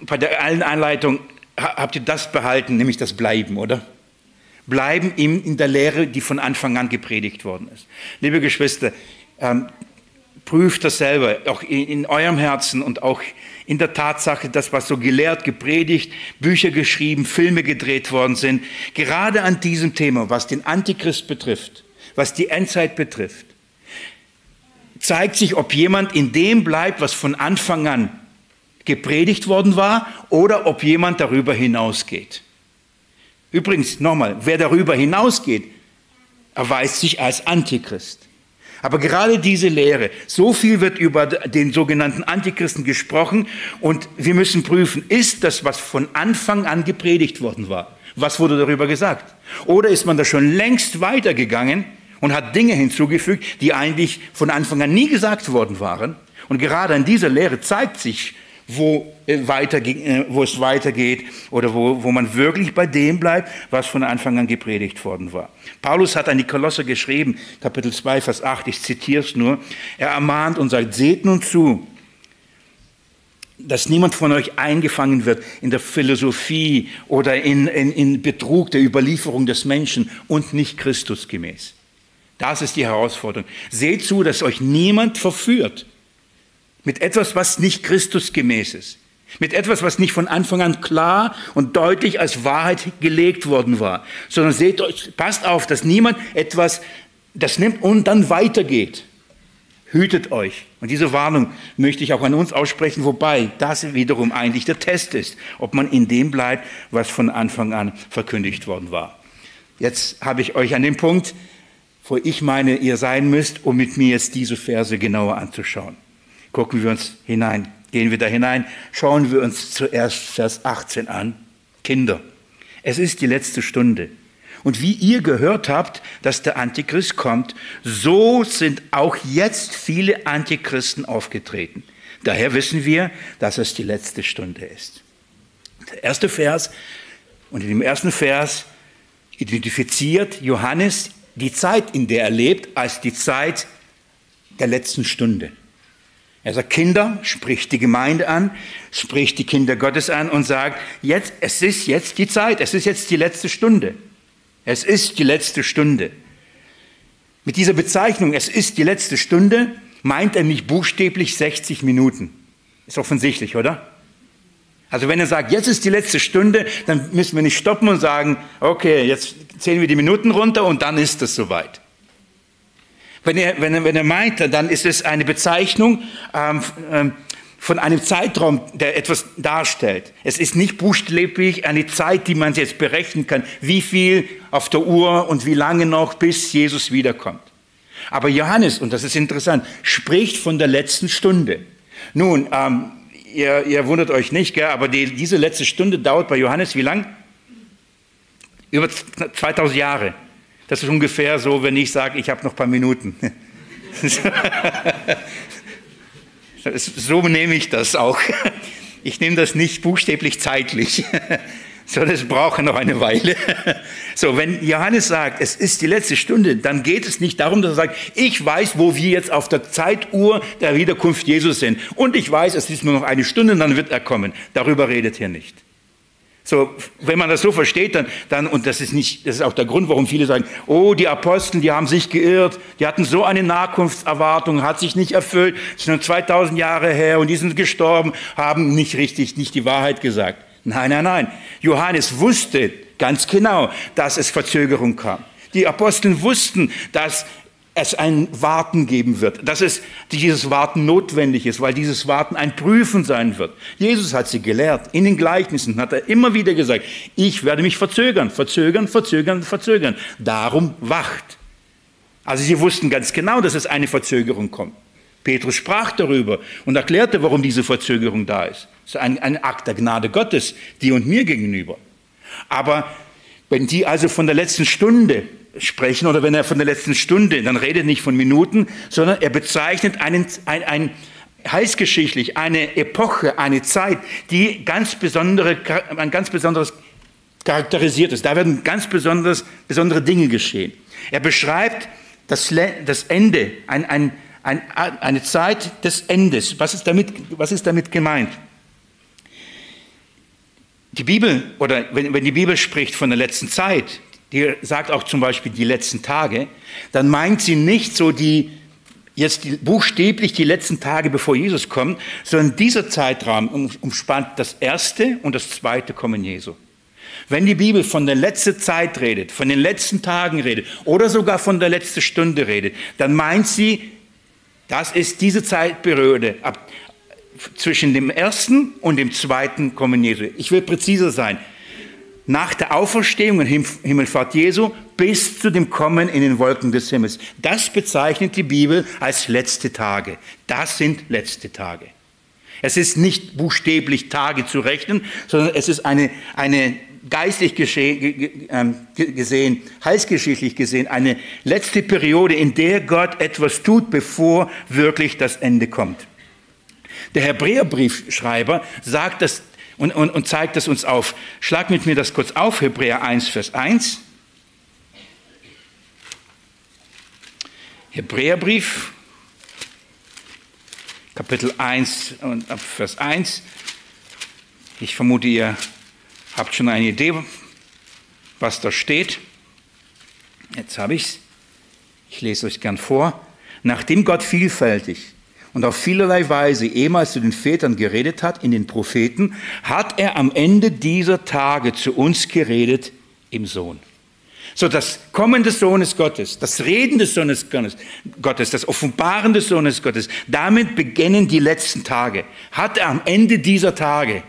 bei der allen Einleitung habt ihr das behalten, nämlich das Bleiben, oder? Bleiben in der Lehre, die von Anfang an gepredigt worden ist. Liebe Geschwister, ähm, prüft das selber, auch in, in eurem Herzen und auch in der Tatsache, das, was so gelehrt, gepredigt, Bücher geschrieben, Filme gedreht worden sind, gerade an diesem Thema, was den Antichrist betrifft, was die Endzeit betrifft, zeigt sich, ob jemand in dem bleibt, was von Anfang an gepredigt worden war, oder ob jemand darüber hinausgeht. Übrigens, nochmal, wer darüber hinausgeht, erweist sich als Antichrist. Aber gerade diese Lehre, so viel wird über den sogenannten Antichristen gesprochen und wir müssen prüfen, ist das, was von Anfang an gepredigt worden war? Was wurde darüber gesagt? Oder ist man da schon längst weitergegangen und hat Dinge hinzugefügt, die eigentlich von Anfang an nie gesagt worden waren? Und gerade an dieser Lehre zeigt sich, wo, weiter, äh, wo es weitergeht oder wo, wo man wirklich bei dem bleibt, was von Anfang an gepredigt worden war. Paulus hat an die Kolosse geschrieben, Kapitel 2, Vers 8, ich zitiere es nur, er ermahnt und sagt, seht nun zu, dass niemand von euch eingefangen wird in der Philosophie oder in, in, in Betrug der Überlieferung des Menschen und nicht Christus gemäß. Das ist die Herausforderung. Seht zu, dass euch niemand verführt mit etwas, was nicht Christusgemäß ist. Mit etwas, was nicht von Anfang an klar und deutlich als Wahrheit gelegt worden war. Sondern seht euch, passt auf, dass niemand etwas, das nimmt und dann weitergeht. Hütet euch. Und diese Warnung möchte ich auch an uns aussprechen, wobei das wiederum eigentlich der Test ist, ob man in dem bleibt, was von Anfang an verkündigt worden war. Jetzt habe ich euch an dem Punkt, wo ich meine, ihr sein müsst, um mit mir jetzt diese Verse genauer anzuschauen. Gucken wir uns hinein, gehen wir da hinein, schauen wir uns zuerst Vers 18 an. Kinder, es ist die letzte Stunde. Und wie ihr gehört habt, dass der Antichrist kommt, so sind auch jetzt viele Antichristen aufgetreten. Daher wissen wir, dass es die letzte Stunde ist. Der erste Vers, und in dem ersten Vers identifiziert Johannes die Zeit, in der er lebt, als die Zeit der letzten Stunde. Er sagt, Kinder, spricht die Gemeinde an, spricht die Kinder Gottes an und sagt, jetzt, es ist jetzt die Zeit, es ist jetzt die letzte Stunde. Es ist die letzte Stunde. Mit dieser Bezeichnung, es ist die letzte Stunde, meint er nicht buchstäblich 60 Minuten. Ist offensichtlich, oder? Also wenn er sagt, jetzt ist die letzte Stunde, dann müssen wir nicht stoppen und sagen, okay, jetzt zählen wir die Minuten runter und dann ist es soweit. Wenn er, wenn er, wenn er meint, dann ist es eine Bezeichnung ähm, ähm, von einem Zeitraum, der etwas darstellt. Es ist nicht buchstäblich eine Zeit, die man jetzt berechnen kann, wie viel auf der Uhr und wie lange noch, bis Jesus wiederkommt. Aber Johannes, und das ist interessant, spricht von der letzten Stunde. Nun, ähm, ihr, ihr wundert euch nicht, gell, aber die, diese letzte Stunde dauert bei Johannes wie lang? Über 2000 Jahre. Das ist ungefähr so, wenn ich sage, ich habe noch ein paar Minuten. so nehme ich das auch. Ich nehme das nicht buchstäblich zeitlich, sondern es braucht noch eine Weile. So, wenn Johannes sagt, es ist die letzte Stunde, dann geht es nicht darum, dass er sagt, ich weiß, wo wir jetzt auf der Zeituhr der Wiederkunft Jesus sind. Und ich weiß, es ist nur noch eine Stunde, dann wird er kommen. Darüber redet hier nicht. So, wenn man das so versteht, dann, dann, und das ist nicht, das ist auch der Grund, warum viele sagen, oh, die Apostel, die haben sich geirrt, die hatten so eine Nachkunftserwartung, hat sich nicht erfüllt, ist nur 2000 Jahre her und die sind gestorben, haben nicht richtig, nicht die Wahrheit gesagt. Nein, nein, nein. Johannes wusste ganz genau, dass es Verzögerung kam. Die Apostel wussten, dass es ein Warten geben wird, dass es dieses Warten notwendig ist, weil dieses Warten ein Prüfen sein wird. Jesus hat sie gelehrt. In den Gleichnissen hat er immer wieder gesagt, ich werde mich verzögern, verzögern, verzögern, verzögern. Darum wacht. Also sie wussten ganz genau, dass es eine Verzögerung kommt. Petrus sprach darüber und erklärte, warum diese Verzögerung da ist. Es ist ein, ein Akt der Gnade Gottes, dir und mir gegenüber. Aber wenn die also von der letzten Stunde sprechen oder wenn er von der letzten Stunde, dann redet nicht von Minuten, sondern er bezeichnet einen, ein, ein heißgeschichtlich eine Epoche, eine Zeit, die ganz besondere, ein ganz besonderes charakterisiert ist. Da werden ganz besonders, besondere Dinge geschehen. Er beschreibt das, das Ende, ein, ein, ein, eine Zeit des Endes. Was ist, damit, was ist damit gemeint? Die Bibel, oder wenn, wenn die Bibel spricht von der letzten Zeit, die sagt auch zum Beispiel die letzten Tage, dann meint sie nicht so die, jetzt die, buchstäblich die letzten Tage, bevor Jesus kommt, sondern dieser Zeitraum umspannt das erste und das zweite Kommen Jesu. Wenn die Bibel von der letzten Zeit redet, von den letzten Tagen redet oder sogar von der letzten Stunde redet, dann meint sie, das ist diese Zeitperiode ab, zwischen dem ersten und dem zweiten Kommen Jesu. Ich will präziser sein nach der Auferstehung und Himmelfahrt Jesu bis zu dem Kommen in den Wolken des Himmels. Das bezeichnet die Bibel als letzte Tage. Das sind letzte Tage. Es ist nicht buchstäblich Tage zu rechnen, sondern es ist eine, eine geistlich ähm, gesehen, heilsgeschichtlich gesehen, eine letzte Periode, in der Gott etwas tut, bevor wirklich das Ende kommt. Der Hebräerbriefschreiber sagt, dass und, und, und zeigt es uns auf. Schlag mit mir das kurz auf, Hebräer 1, Vers 1. Hebräerbrief, Kapitel 1 und Vers 1. Ich vermute, ihr habt schon eine Idee, was da steht. Jetzt habe ich es. Ich lese euch gern vor. Nachdem Gott vielfältig und auf vielerlei Weise ehemals zu den Vätern geredet hat, in den Propheten, hat er am Ende dieser Tage zu uns geredet im Sohn. So das Kommen des Sohnes Gottes, das Reden des Sohnes Gottes, das Offenbaren des Sohnes Gottes, damit beginnen die letzten Tage. Hat er am Ende dieser Tage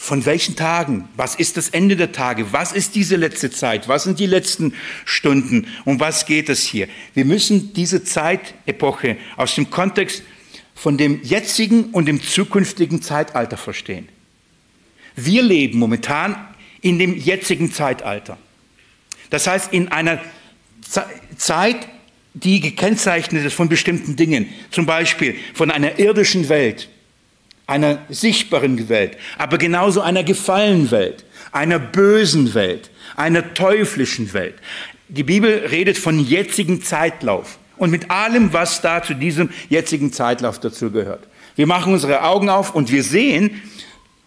von welchen Tagen? Was ist das Ende der Tage? Was ist diese letzte Zeit? Was sind die letzten Stunden? Um was geht es hier? Wir müssen diese Zeitepoche aus dem Kontext von dem jetzigen und dem zukünftigen Zeitalter verstehen. Wir leben momentan in dem jetzigen Zeitalter. Das heißt, in einer Zeit, die gekennzeichnet ist von bestimmten Dingen, zum Beispiel von einer irdischen Welt, einer sichtbaren Welt, aber genauso einer gefallenen Welt, einer bösen Welt, einer teuflischen Welt. Die Bibel redet von jetzigem Zeitlauf und mit allem, was da zu diesem jetzigen Zeitlauf dazu gehört. Wir machen unsere Augen auf und wir sehen,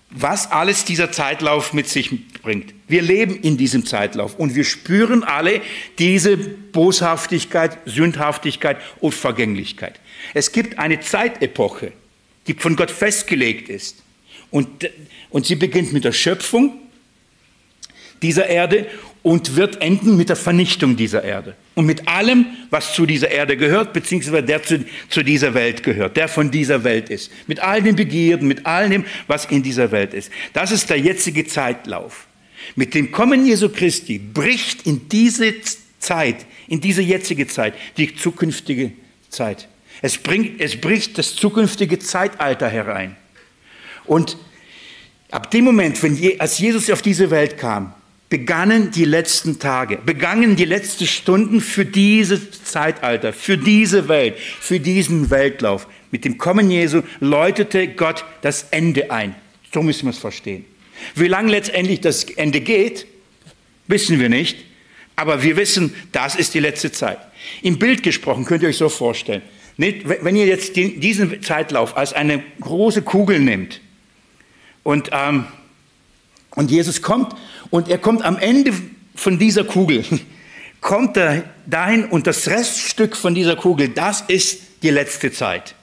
was alles dieser Zeitlauf mit sich bringt. Wir leben in diesem Zeitlauf und wir spüren alle diese Boshaftigkeit, Sündhaftigkeit und Vergänglichkeit. Es gibt eine Zeitepoche, die von Gott festgelegt ist. Und, und sie beginnt mit der Schöpfung dieser Erde und wird enden mit der Vernichtung dieser Erde. Und mit allem, was zu dieser Erde gehört, beziehungsweise der zu, zu dieser Welt gehört, der von dieser Welt ist. Mit all den Begierden, mit all dem, was in dieser Welt ist. Das ist der jetzige Zeitlauf. Mit dem Kommen Jesu Christi bricht in diese Zeit, in diese jetzige Zeit, die zukünftige Zeit. Es, bringt, es bricht das zukünftige Zeitalter herein. Und ab dem Moment, wenn, als Jesus auf diese Welt kam, begannen die letzten Tage, begannen die letzten Stunden für dieses Zeitalter, für diese Welt, für diesen Weltlauf. Mit dem Kommen Jesu läutete Gott das Ende ein. So müssen wir es verstehen. Wie lange letztendlich das Ende geht, wissen wir nicht. Aber wir wissen, das ist die letzte Zeit. Im Bild gesprochen könnt ihr euch so vorstellen. Wenn ihr jetzt diesen Zeitlauf als eine große Kugel nehmt und, ähm, und Jesus kommt und er kommt am Ende von dieser Kugel, kommt er dahin und das Reststück von dieser Kugel, das ist die letzte Zeit.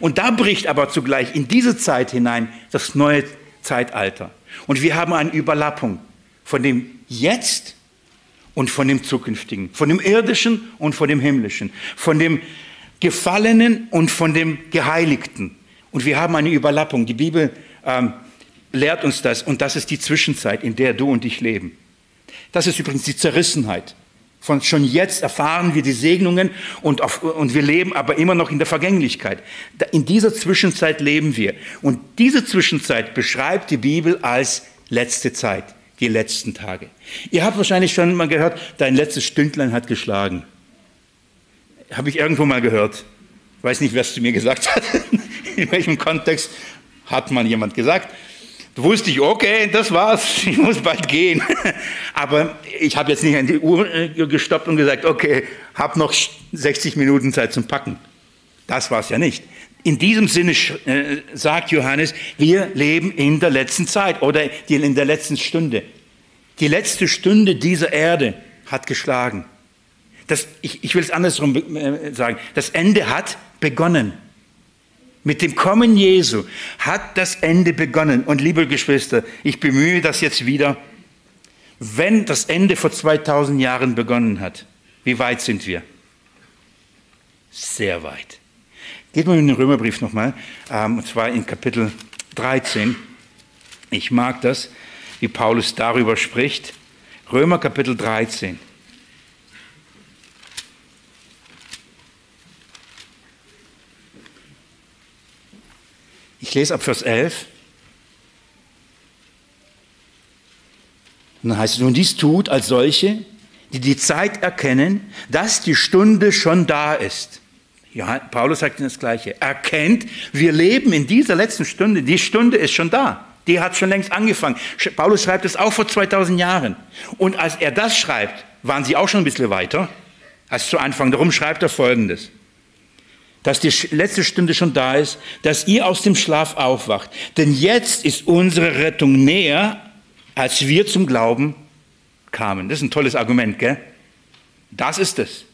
Und da bricht aber zugleich in diese Zeit hinein das neue Zeitalter. Und wir haben eine Überlappung von dem Jetzt und von dem Zukünftigen, von dem Irdischen und von dem Himmlischen, von dem Gefallenen und von dem Geheiligten. Und wir haben eine Überlappung. Die Bibel ähm, lehrt uns das und das ist die Zwischenzeit, in der du und ich leben. Das ist übrigens die Zerrissenheit. Von schon jetzt erfahren wir die Segnungen und, auf, und wir leben aber immer noch in der Vergänglichkeit. In dieser Zwischenzeit leben wir. Und diese Zwischenzeit beschreibt die Bibel als letzte Zeit, die letzten Tage. Ihr habt wahrscheinlich schon mal gehört, dein letztes Stündlein hat geschlagen. Habe ich irgendwo mal gehört. Weiß nicht, wer es zu mir gesagt hat. In welchem Kontext hat man jemand gesagt. Da wusste ich, okay, das war's, ich muss bald gehen. Aber ich habe jetzt nicht an die Uhr äh, gestoppt und gesagt, okay, hab noch 60 Minuten Zeit zum Packen. Das war's ja nicht. In diesem Sinne äh, sagt Johannes, wir leben in der letzten Zeit oder in der letzten Stunde. Die letzte Stunde dieser Erde hat geschlagen. Das, ich, ich will es andersrum äh, sagen. Das Ende hat begonnen. Mit dem Kommen Jesu hat das Ende begonnen. Und liebe Geschwister, ich bemühe das jetzt wieder. Wenn das Ende vor 2000 Jahren begonnen hat, wie weit sind wir? Sehr weit. Geht mal in den Römerbrief nochmal, ähm, und zwar in Kapitel 13. Ich mag das, wie Paulus darüber spricht. Römer Kapitel 13. Ich lese ab Vers 11. Und dann heißt es, nun dies tut als solche, die die Zeit erkennen, dass die Stunde schon da ist. Paulus sagt das Gleiche. Erkennt, wir leben in dieser letzten Stunde. Die Stunde ist schon da. Die hat schon längst angefangen. Paulus schreibt es auch vor 2000 Jahren. Und als er das schreibt, waren sie auch schon ein bisschen weiter als zu Anfang. Darum schreibt er Folgendes dass die letzte Stunde schon da ist, dass ihr aus dem Schlaf aufwacht. Denn jetzt ist unsere Rettung näher, als wir zum Glauben kamen. Das ist ein tolles Argument, gell? Das ist es.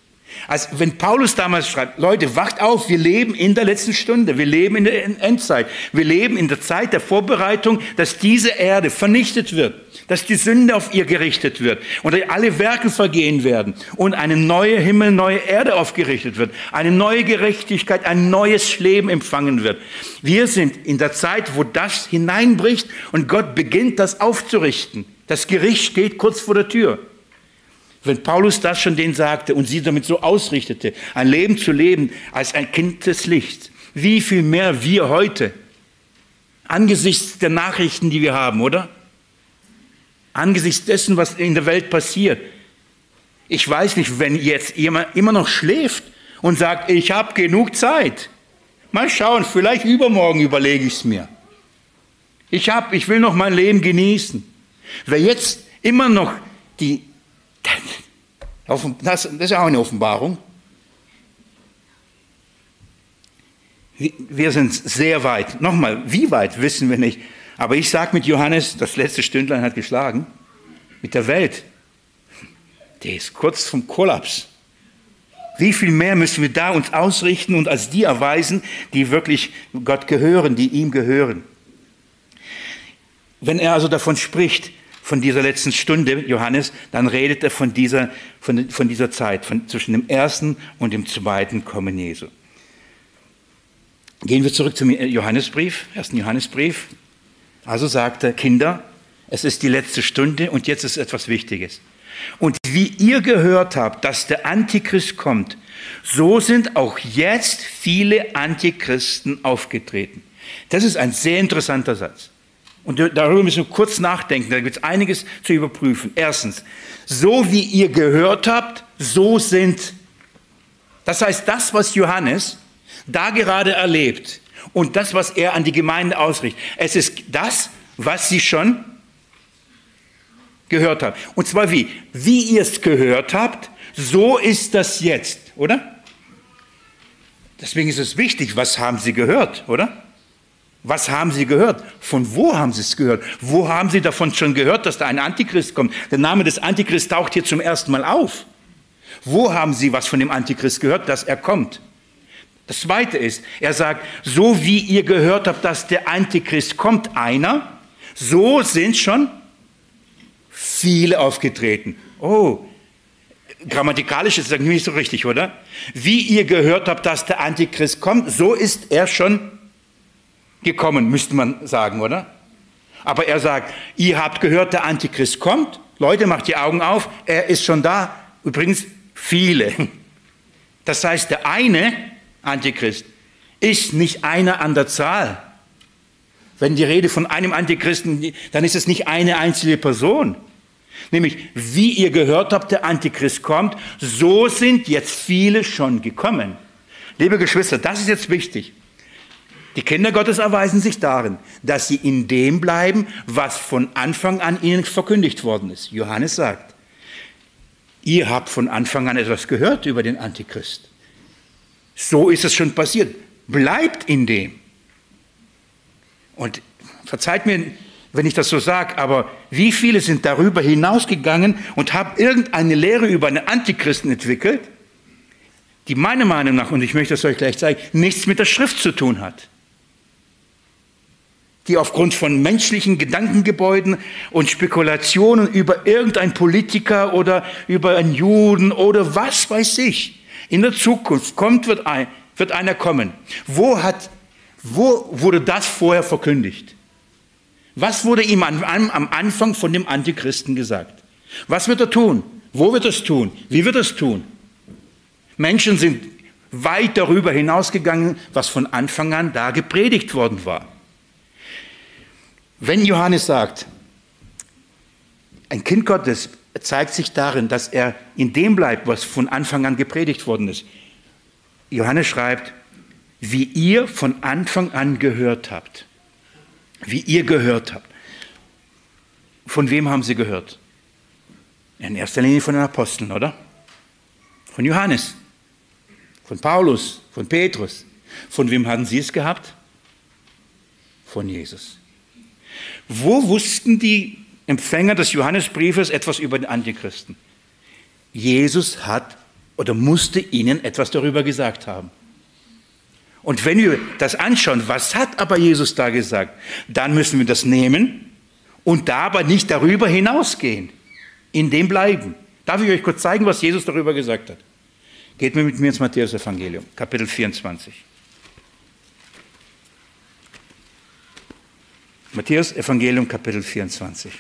Also wenn Paulus damals schreibt, Leute, wacht auf, wir leben in der letzten Stunde, wir leben in der Endzeit, wir leben in der Zeit der Vorbereitung, dass diese Erde vernichtet wird, dass die Sünde auf ihr gerichtet wird und alle Werke vergehen werden und eine neue Himmel, neue Erde aufgerichtet wird, eine neue Gerechtigkeit, ein neues Leben empfangen wird. Wir sind in der Zeit, wo das hineinbricht und Gott beginnt, das aufzurichten. Das Gericht steht kurz vor der Tür. Wenn Paulus das schon denen sagte und sie damit so ausrichtete, ein Leben zu leben als ein Kind des Lichts, wie viel mehr wir heute, angesichts der Nachrichten, die wir haben, oder? Angesichts dessen, was in der Welt passiert. Ich weiß nicht, wenn jetzt jemand immer noch schläft und sagt, ich habe genug Zeit. Mal schauen, vielleicht übermorgen überlege ich es mir. Ich, hab, ich will noch mein Leben genießen. Wer jetzt immer noch die das, ist auch eine Offenbarung. Wir sind sehr weit. Nochmal, wie weit wissen wir nicht. Aber ich sage mit Johannes, das letzte Stündlein hat geschlagen, mit der Welt. Der ist kurz vom Kollaps. Wie viel mehr müssen wir da uns ausrichten und als die erweisen, die wirklich Gott gehören, die ihm gehören. Wenn er also davon spricht, von dieser letzten Stunde, Johannes, dann redet er von dieser, von, von dieser Zeit, von, zwischen dem ersten und dem zweiten Kommen Jesu. Gehen wir zurück zum Johannesbrief, ersten Johannesbrief. Also sagt er, Kinder, es ist die letzte Stunde und jetzt ist etwas Wichtiges. Und wie ihr gehört habt, dass der Antichrist kommt, so sind auch jetzt viele Antichristen aufgetreten. Das ist ein sehr interessanter Satz. Und darüber müssen wir kurz nachdenken, da gibt es einiges zu überprüfen. Erstens, so wie ihr gehört habt, so sind. Das heißt, das, was Johannes da gerade erlebt und das, was er an die Gemeinde ausrichtet, es ist das, was sie schon gehört haben. Und zwar wie? Wie ihr es gehört habt, so ist das jetzt, oder? Deswegen ist es wichtig, was haben sie gehört, oder? Was haben Sie gehört? Von wo haben Sie es gehört? Wo haben Sie davon schon gehört, dass da ein Antichrist kommt? Der Name des Antichrist taucht hier zum ersten Mal auf. Wo haben Sie was von dem Antichrist gehört, dass er kommt? Das zweite ist, er sagt, so wie ihr gehört habt, dass der Antichrist kommt, einer, so sind schon viele aufgetreten. Oh, grammatikalisch ist das nicht so richtig, oder? Wie ihr gehört habt, dass der Antichrist kommt, so ist er schon gekommen, müsste man sagen, oder? Aber er sagt, ihr habt gehört, der Antichrist kommt. Leute, macht die Augen auf, er ist schon da. Übrigens viele. Das heißt, der eine Antichrist ist nicht einer an der Zahl. Wenn die Rede von einem Antichristen, dann ist es nicht eine einzelne Person. Nämlich, wie ihr gehört habt, der Antichrist kommt, so sind jetzt viele schon gekommen. Liebe Geschwister, das ist jetzt wichtig. Die Kinder Gottes erweisen sich darin, dass sie in dem bleiben, was von Anfang an ihnen verkündigt worden ist. Johannes sagt, ihr habt von Anfang an etwas gehört über den Antichrist. So ist es schon passiert. Bleibt in dem. Und verzeiht mir, wenn ich das so sage, aber wie viele sind darüber hinausgegangen und haben irgendeine Lehre über einen Antichristen entwickelt, die meiner Meinung nach, und ich möchte das euch gleich zeigen, nichts mit der Schrift zu tun hat die aufgrund von menschlichen Gedankengebäuden und Spekulationen über irgendein Politiker oder über einen Juden oder was weiß ich in der Zukunft kommt, wird, ein, wird einer kommen. Wo, hat, wo wurde das vorher verkündigt? Was wurde ihm am, am Anfang von dem Antichristen gesagt? Was wird er tun? Wo wird er es tun? Wie wird er es tun? Menschen sind weit darüber hinausgegangen, was von Anfang an da gepredigt worden war. Wenn Johannes sagt, ein Kind Gottes zeigt sich darin, dass er in dem bleibt, was von Anfang an gepredigt worden ist. Johannes schreibt, wie ihr von Anfang an gehört habt. Wie ihr gehört habt. Von wem haben sie gehört? In erster Linie von den Aposteln, oder? Von Johannes, von Paulus, von Petrus. Von wem hatten sie es gehabt? Von Jesus. Wo wussten die Empfänger des Johannesbriefes etwas über den Antichristen? Jesus hat oder musste ihnen etwas darüber gesagt haben. Und wenn wir das anschauen, was hat aber Jesus da gesagt, dann müssen wir das nehmen und da aber nicht darüber hinausgehen, in dem bleiben. Darf ich euch kurz zeigen, was Jesus darüber gesagt hat? Geht mir mit mir ins Matthäus-Evangelium, Kapitel 24. Matthäus Evangelium Kapitel 24.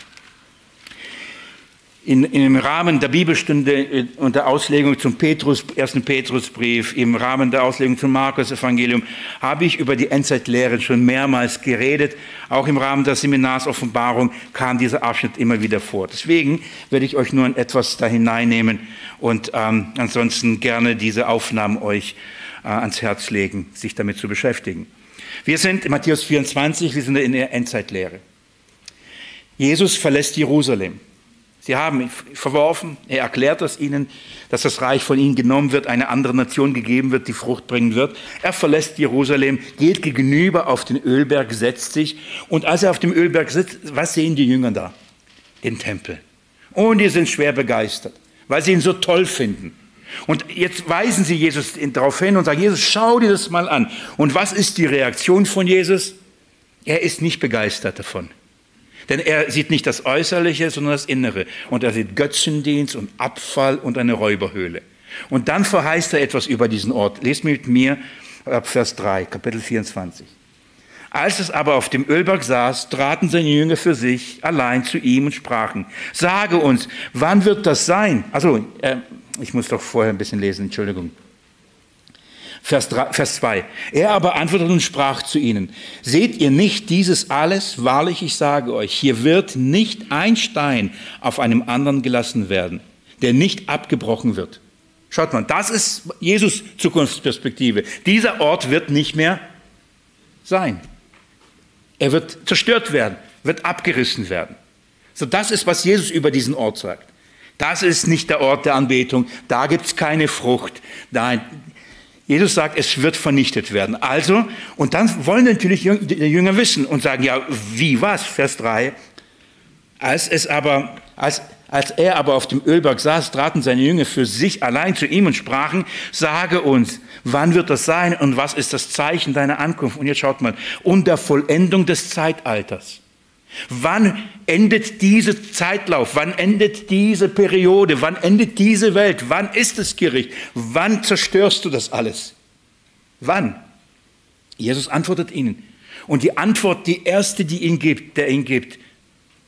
In, Im Rahmen der Bibelstunde äh, und der Auslegung zum Petrus, ersten Petrusbrief, im Rahmen der Auslegung zum Markus Evangelium, habe ich über die Endzeitlehren schon mehrmals geredet. Auch im Rahmen der Seminarsoffenbarung kam dieser Abschnitt immer wieder vor. Deswegen werde ich euch nur etwas da hineinnehmen und ähm, ansonsten gerne diese Aufnahmen euch äh, ans Herz legen, sich damit zu beschäftigen. Wir sind in Matthäus 24, wir sind in der Endzeitlehre. Jesus verlässt Jerusalem. Sie haben ihn verworfen, er erklärt es ihnen, dass das Reich von ihnen genommen wird, eine andere Nation gegeben wird, die Frucht bringen wird. Er verlässt Jerusalem, geht gegenüber auf den Ölberg, setzt sich und als er auf dem Ölberg sitzt, was sehen die Jünger da? Den Tempel. Und die sind schwer begeistert, weil sie ihn so toll finden. Und jetzt weisen sie Jesus darauf hin und sagen, Jesus, schau dir das mal an. Und was ist die Reaktion von Jesus? Er ist nicht begeistert davon. Denn er sieht nicht das Äußerliche, sondern das Innere. Und er sieht Götzendienst und Abfall und eine Räuberhöhle. Und dann verheißt er etwas über diesen Ort. Lest mit mir ab Vers 3, Kapitel 24. Als es aber auf dem Ölberg saß, traten seine Jünger für sich allein zu ihm und sprachen, sage uns, wann wird das sein? Also, äh, ich muss doch vorher ein bisschen lesen, Entschuldigung. Vers, 3, Vers 2. Er aber antwortete und sprach zu ihnen, seht ihr nicht dieses alles? Wahrlich, ich sage euch, hier wird nicht ein Stein auf einem anderen gelassen werden, der nicht abgebrochen wird. Schaut mal, das ist Jesus Zukunftsperspektive. Dieser Ort wird nicht mehr sein. Er wird zerstört werden, wird abgerissen werden. So, das ist, was Jesus über diesen Ort sagt. Das ist nicht der Ort der Anbetung. Da gibt es keine Frucht. Nein, Jesus sagt, es wird vernichtet werden. Also, und dann wollen natürlich die Jünger wissen und sagen, ja, wie was? Vers 3. Als es aber, als, als er aber auf dem Ölberg saß, traten seine Jünger für sich allein zu ihm und sprachen, sage uns, wann wird das sein und was ist das Zeichen deiner Ankunft? Und jetzt schaut mal, und der Vollendung des Zeitalters. Wann endet dieser Zeitlauf? Wann endet diese Periode? Wann endet diese Welt? Wann ist das Gericht? Wann zerstörst du das alles? Wann? Jesus antwortet ihnen. Und die Antwort, die erste, die ihn gibt, der ihn gibt,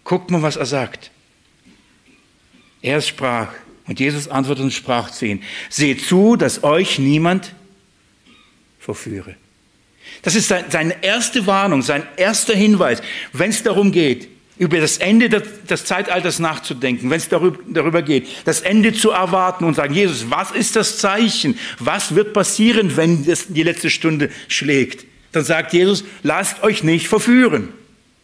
guckt mal, was er sagt. Er sprach, und Jesus antwortete und sprach zu ihnen, seht zu, dass euch niemand verführe. Das ist seine erste Warnung, sein erster Hinweis, wenn es darum geht, über das Ende des Zeitalters nachzudenken, wenn es darüber geht, das Ende zu erwarten und sagen, Jesus, was ist das Zeichen? Was wird passieren, wenn die letzte Stunde schlägt? Dann sagt Jesus, lasst euch nicht verführen.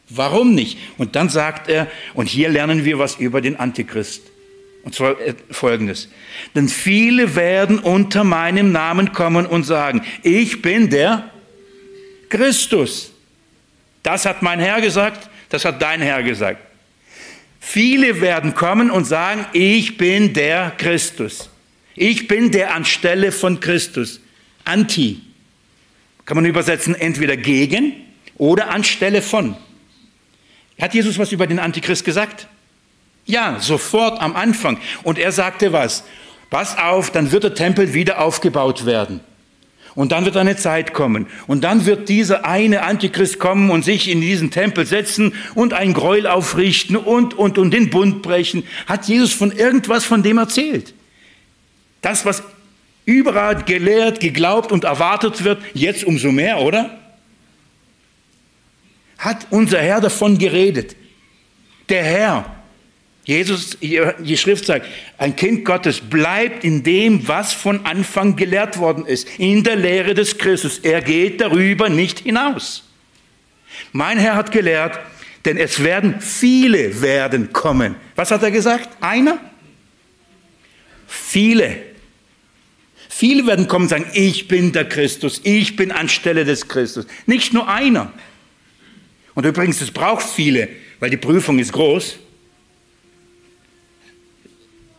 Warum nicht? Und dann sagt er, und hier lernen wir was über den Antichrist. Und zwar äh, folgendes. Denn viele werden unter meinem Namen kommen und sagen, ich bin der Christus. Das hat mein Herr gesagt, das hat dein Herr gesagt. Viele werden kommen und sagen, ich bin der Christus. Ich bin der anstelle von Christus. Anti. Kann man übersetzen entweder gegen oder anstelle von. Hat Jesus was über den Antichrist gesagt? Ja, sofort am Anfang. Und er sagte was? Pass auf, dann wird der Tempel wieder aufgebaut werden. Und dann wird eine Zeit kommen. Und dann wird dieser eine Antichrist kommen und sich in diesen Tempel setzen und ein Gräuel aufrichten und, und, und den Bund brechen. Hat Jesus von irgendwas von dem erzählt? Das, was überall gelehrt, geglaubt und erwartet wird, jetzt umso mehr, oder? Hat unser Herr davon geredet. Der Herr, Jesus, die Schrift sagt, ein Kind Gottes bleibt in dem, was von Anfang gelehrt worden ist, in der Lehre des Christus. Er geht darüber nicht hinaus. Mein Herr hat gelehrt, denn es werden viele werden kommen. Was hat er gesagt? Einer? Viele. Viele werden kommen und sagen, ich bin der Christus, ich bin anstelle des Christus. Nicht nur einer. Und übrigens, es braucht viele, weil die Prüfung ist groß.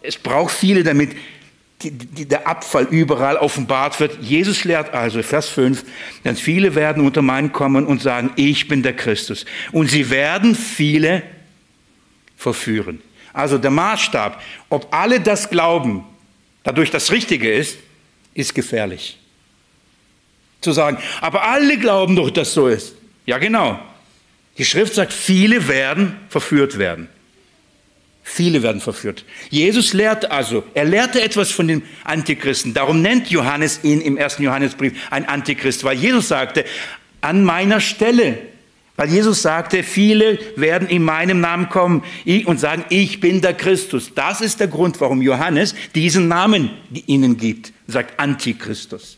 Es braucht viele, damit der Abfall überall offenbart wird. Jesus lehrt also, Vers 5, denn viele werden unter meinen kommen und sagen, ich bin der Christus. Und sie werden viele verführen. Also der Maßstab, ob alle das glauben, dadurch das Richtige ist, ist gefährlich. Zu sagen, aber alle glauben doch, dass so ist. Ja, genau. Die Schrift sagt, viele werden verführt werden. Viele werden verführt. Jesus lehrt also, er lehrte etwas von dem Antichristen. Darum nennt Johannes ihn im ersten Johannesbrief ein Antichrist, weil Jesus sagte, an meiner Stelle, weil Jesus sagte, viele werden in meinem Namen kommen und sagen, ich bin der Christus. Das ist der Grund, warum Johannes diesen Namen ihnen gibt, sagt Antichristus.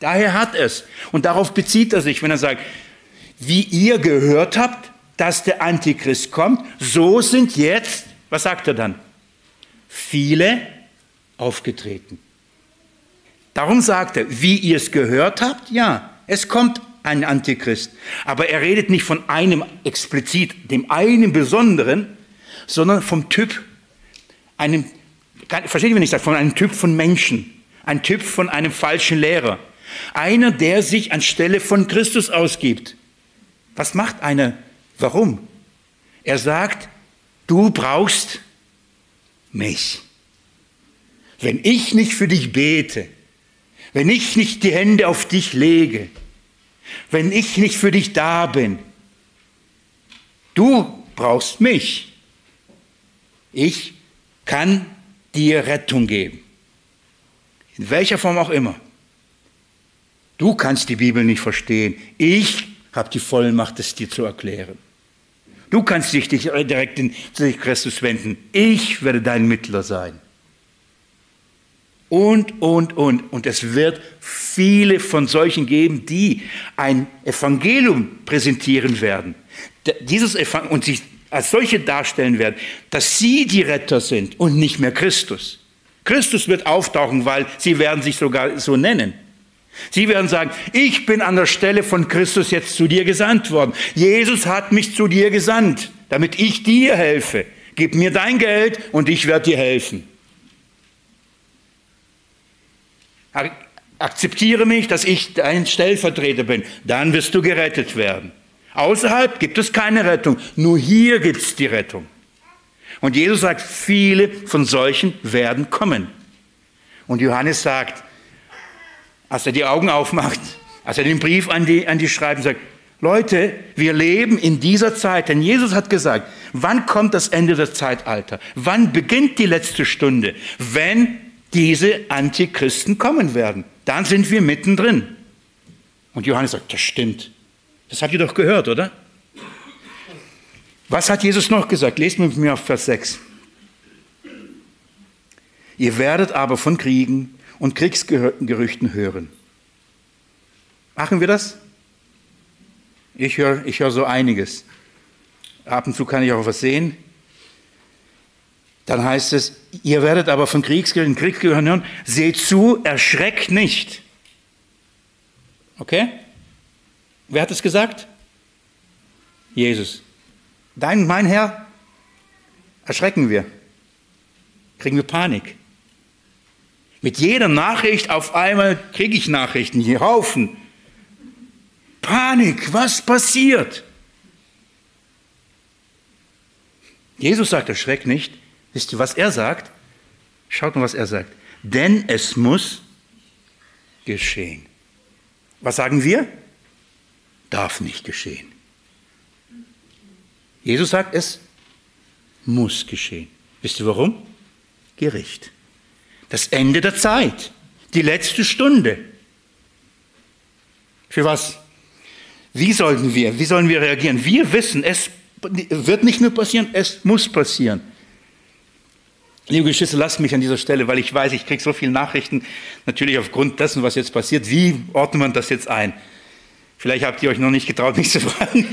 Daher hat es. Und darauf bezieht er sich, wenn er sagt, wie ihr gehört habt, dass der Antichrist kommt, so sind jetzt was sagt er dann? Viele aufgetreten. Darum sagt er, wie ihr es gehört habt, ja, es kommt ein Antichrist. Aber er redet nicht von einem explizit, dem einen Besonderen, sondern vom Typ, einem, versteht ihr, wenn ich sage, von einem Typ von Menschen, ein Typ von einem falschen Lehrer. Einer, der sich anstelle von Christus ausgibt. Was macht einer? Warum? Er sagt, Du brauchst mich. Wenn ich nicht für dich bete, wenn ich nicht die Hände auf dich lege, wenn ich nicht für dich da bin, du brauchst mich. Ich kann dir Rettung geben. In welcher Form auch immer. Du kannst die Bibel nicht verstehen. Ich habe die Vollmacht, es dir zu erklären. Du kannst dich direkt in, zu Christus wenden. Ich werde dein Mittler sein. Und, und, und. Und es wird viele von solchen geben, die ein Evangelium präsentieren werden. Dieses Evangelium, und sich als solche darstellen werden, dass sie die Retter sind und nicht mehr Christus. Christus wird auftauchen, weil sie werden sich sogar so nennen. Sie werden sagen, ich bin an der Stelle von Christus jetzt zu dir gesandt worden. Jesus hat mich zu dir gesandt, damit ich dir helfe. Gib mir dein Geld und ich werde dir helfen. Akzeptiere mich, dass ich dein Stellvertreter bin. Dann wirst du gerettet werden. Außerhalb gibt es keine Rettung. Nur hier gibt es die Rettung. Und Jesus sagt, viele von solchen werden kommen. Und Johannes sagt, als er die Augen aufmacht, als er den Brief an die, an die schreibt, sagt, Leute, wir leben in dieser Zeit, denn Jesus hat gesagt, wann kommt das Ende des Zeitalters? Wann beginnt die letzte Stunde? Wenn diese Antichristen kommen werden. Dann sind wir mittendrin. Und Johannes sagt, das stimmt. Das habt ihr doch gehört, oder? Was hat Jesus noch gesagt? Lest mit mir auf Vers 6. Ihr werdet aber von Kriegen und Kriegsgerüchten hören. Machen wir das? Ich höre ich hör so einiges. Ab und zu kann ich auch was sehen. Dann heißt es, ihr werdet aber von Kriegsgerüchten, Kriegsgerüchten hören. Seht zu, erschreckt nicht. Okay? Wer hat es gesagt? Jesus. Dein, mein Herr, erschrecken wir. Kriegen wir Panik. Mit jeder Nachricht auf einmal kriege ich Nachrichten, hier Haufen. Panik, was passiert? Jesus sagt, erschreckt nicht. Wisst ihr, was er sagt? Schaut mal, was er sagt. Denn es muss geschehen. Was sagen wir? Darf nicht geschehen. Jesus sagt, es muss geschehen. Wisst ihr warum? Gericht. Das Ende der Zeit. Die letzte Stunde. Für was? Wie sollten wir, wie sollen wir reagieren? Wir wissen, es wird nicht nur passieren, es muss passieren. Liebe Geschwister, lasst mich an dieser Stelle, weil ich weiß, ich kriege so viele Nachrichten, natürlich aufgrund dessen, was jetzt passiert. Wie ordnet man das jetzt ein? Vielleicht habt ihr euch noch nicht getraut, mich zu fragen.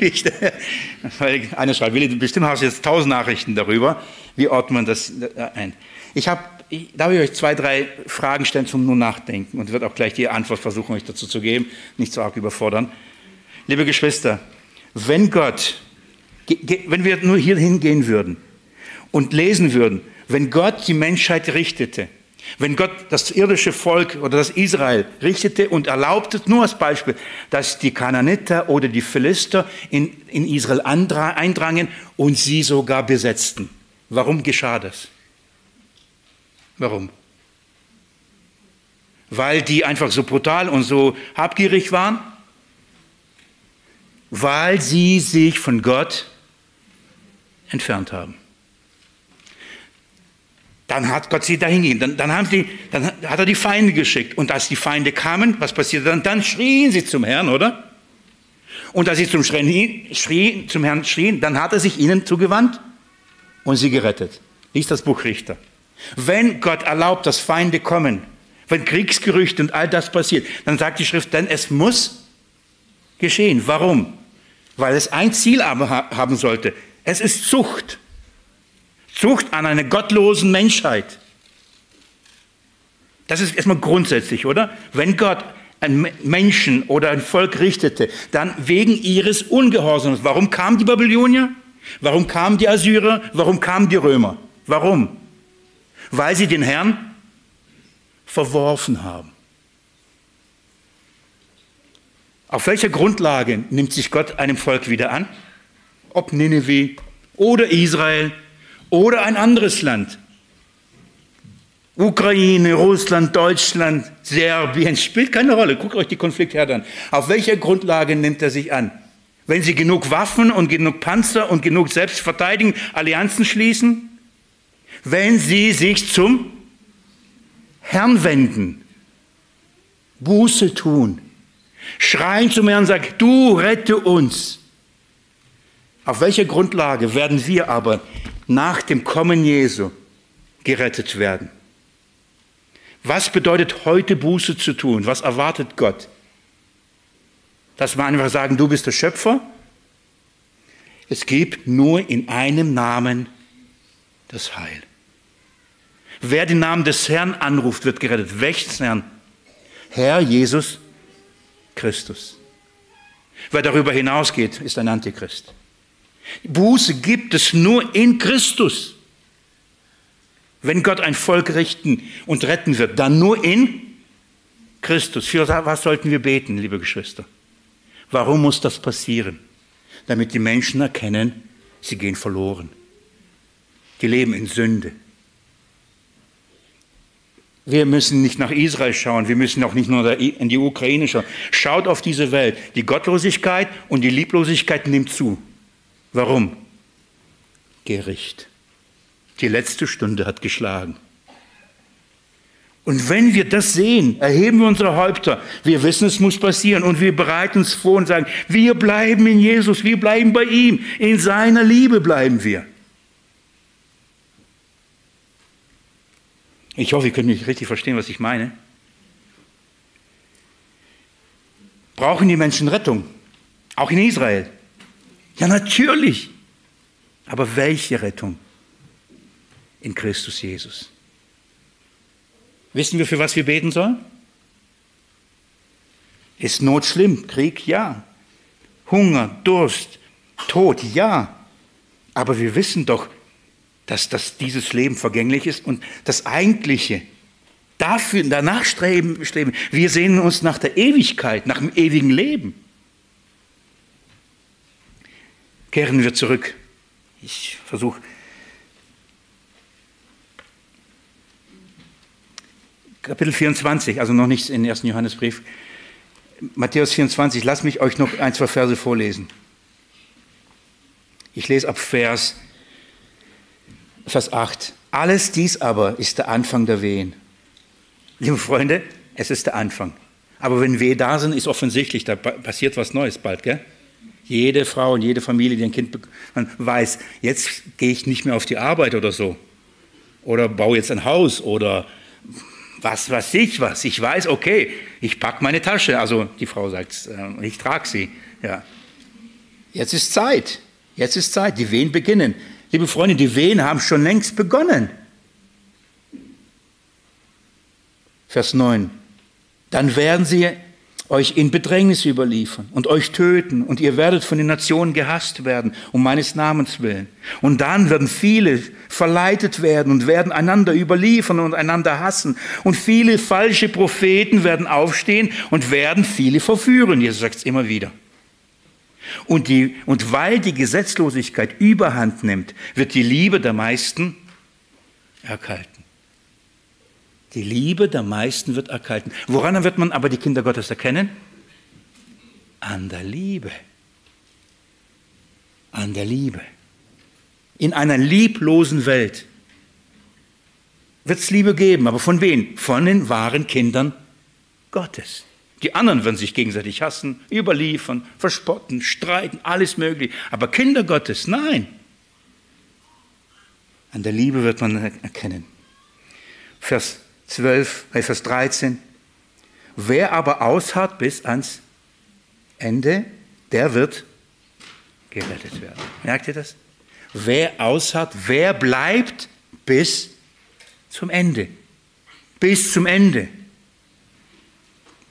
weil einer schreibt, Willi, bestimmt hast du jetzt tausend Nachrichten darüber. Wie ordnet man das ein? Ich habe, darf ich euch zwei, drei Fragen stellen zum nur Nachdenken und wird auch gleich die Antwort versuchen, euch dazu zu geben, nicht so arg überfordern. Liebe Geschwister, wenn Gott, wenn wir nur hier hingehen würden und lesen würden, wenn Gott die Menschheit richtete, wenn Gott das irdische Volk oder das Israel richtete und erlaubte, nur als Beispiel, dass die Kananiter oder die Philister in, in Israel eindrangen und sie sogar besetzten. Warum geschah das? Warum? Weil die einfach so brutal und so habgierig waren? Weil sie sich von Gott entfernt haben. Dann hat Gott sie dahin gegeben. Dann, dann, haben sie, dann hat er die Feinde geschickt. Und als die Feinde kamen, was passierte dann? Dann schrien sie zum Herrn, oder? Und als sie zum, schrien, zum Herrn schrien, dann hat er sich ihnen zugewandt und sie gerettet. Lies das Buch Richter. Wenn Gott erlaubt, dass Feinde kommen, wenn Kriegsgerüchte und all das passiert, dann sagt die Schrift, denn es muss geschehen. Warum? Weil es ein Ziel haben sollte. Es ist Zucht. Zucht an einer gottlosen Menschheit. Das ist erstmal grundsätzlich, oder? Wenn Gott einen Menschen oder ein Volk richtete, dann wegen ihres Ungehorsams. Warum kamen die Babylonier? Warum kamen die Assyrer? Warum kamen die Römer? Warum? Weil sie den Herrn verworfen haben. Auf welcher Grundlage nimmt sich Gott einem Volk wieder an? Ob Nineveh oder Israel oder ein anderes Land. Ukraine, Russland, Deutschland, Serbien, spielt keine Rolle. Guckt euch die Konfliktherde an. Auf welcher Grundlage nimmt er sich an? Wenn sie genug Waffen und genug Panzer und genug Selbstverteidigung, Allianzen schließen? Wenn sie sich zum Herrn wenden, Buße tun, schreien zum Herrn und sagen, du rette uns. Auf welcher Grundlage werden wir aber nach dem Kommen Jesu gerettet werden. Was bedeutet heute Buße zu tun? Was erwartet Gott? Dass wir einfach sagen, du bist der Schöpfer? Es gibt nur in einem Namen das Heil. Wer den Namen des Herrn anruft, wird gerettet. Welches Herrn? Herr Jesus Christus. Wer darüber hinausgeht, ist ein Antichrist. Buße gibt es nur in Christus. Wenn Gott ein Volk richten und retten wird, dann nur in Christus. Für was sollten wir beten, liebe Geschwister? Warum muss das passieren? damit die Menschen erkennen, sie gehen verloren. Die leben in Sünde. Wir müssen nicht nach Israel schauen, wir müssen auch nicht nur in die Ukraine schauen. Schaut auf diese Welt. Die Gottlosigkeit und die Lieblosigkeit nimmt zu. Warum? Gericht. Die letzte Stunde hat geschlagen. Und wenn wir das sehen, erheben wir unsere Häupter. Wir wissen, es muss passieren und wir bereiten uns vor und sagen, wir bleiben in Jesus, wir bleiben bei ihm, in seiner Liebe bleiben wir. Ich hoffe, ihr könnt mich richtig verstehen, was ich meine. Brauchen die Menschen Rettung? Auch in Israel? Ja, natürlich. Aber welche Rettung? In Christus Jesus. Wissen wir, für was wir beten sollen? Ist Not schlimm? Krieg? Ja. Hunger, Durst, Tod? Ja. Aber wir wissen doch, dass, dass dieses Leben vergänglich ist und das Eigentliche, dafür, danach streben, streben. Wir sehnen uns nach der Ewigkeit, nach dem ewigen Leben. Kehren wir zurück. Ich versuche. Kapitel 24, also noch nichts in den ersten Johannesbrief. Matthäus 24, lasst mich euch noch ein, zwei Verse vorlesen. Ich lese ab Vers Vers 8. Alles dies aber ist der Anfang der Wehen. Liebe Freunde, es ist der Anfang. Aber wenn Wehen da sind, ist offensichtlich, da passiert was Neues bald, gell? Jede Frau und jede Familie, die ein Kind man weiß, jetzt gehe ich nicht mehr auf die Arbeit oder so. Oder baue jetzt ein Haus oder was weiß ich was. Ich weiß, okay, ich packe meine Tasche. Also die Frau sagt, äh, ich trage sie. Ja. Jetzt ist Zeit. Jetzt ist Zeit. Die Wehen beginnen. Liebe Freunde, die Wehen haben schon längst begonnen. Vers 9. Dann werden sie euch in Bedrängnis überliefern und euch töten und ihr werdet von den Nationen gehasst werden, um meines Namens willen. Und dann werden viele verleitet werden und werden einander überliefern und einander hassen. Und viele falsche Propheten werden aufstehen und werden viele verführen. Jesus sagt es immer wieder. Und, die, und weil die Gesetzlosigkeit überhand nimmt, wird die Liebe der meisten erkalten. Die Liebe der meisten wird erkalten. Woran wird man aber die Kinder Gottes erkennen? An der Liebe. An der Liebe. In einer lieblosen Welt wird es Liebe geben, aber von wem? Von den wahren Kindern Gottes. Die anderen werden sich gegenseitig hassen, überliefern, verspotten, streiten, alles mögliche. Aber Kinder Gottes, nein. An der Liebe wird man erkennen. Vers 12, äh, Vers 13. Wer aber ausharrt bis ans Ende, der wird gerettet werden. Merkt ihr das? Wer ausharrt, wer bleibt bis zum Ende. Bis zum Ende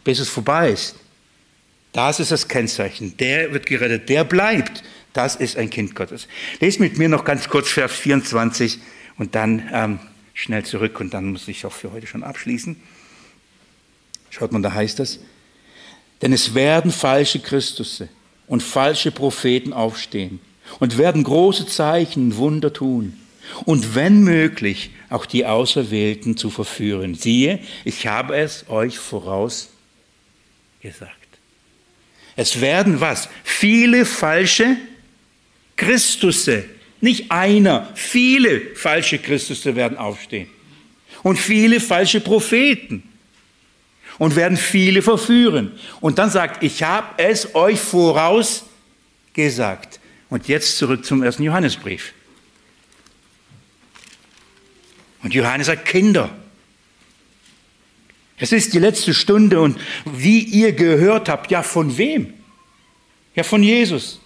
bis es vorbei ist. Das ist das Kennzeichen. Der wird gerettet, der bleibt. Das ist ein Kind Gottes. Lest mit mir noch ganz kurz Vers 24 und dann ähm, schnell zurück und dann muss ich auch für heute schon abschließen. Schaut mal, da heißt es, denn es werden falsche Christusse und falsche Propheten aufstehen und werden große Zeichen und Wunder tun und wenn möglich auch die Auserwählten zu verführen. Siehe, ich habe es euch voraus gesagt. Es werden was? Viele falsche Christusse. Nicht einer, viele falsche Christusse werden aufstehen. Und viele falsche Propheten. Und werden viele verführen. Und dann sagt, ich habe es euch voraus gesagt. Und jetzt zurück zum ersten Johannesbrief. Und Johannes sagt, Kinder, es ist die letzte Stunde und wie ihr gehört habt, ja von wem? Ja von Jesus.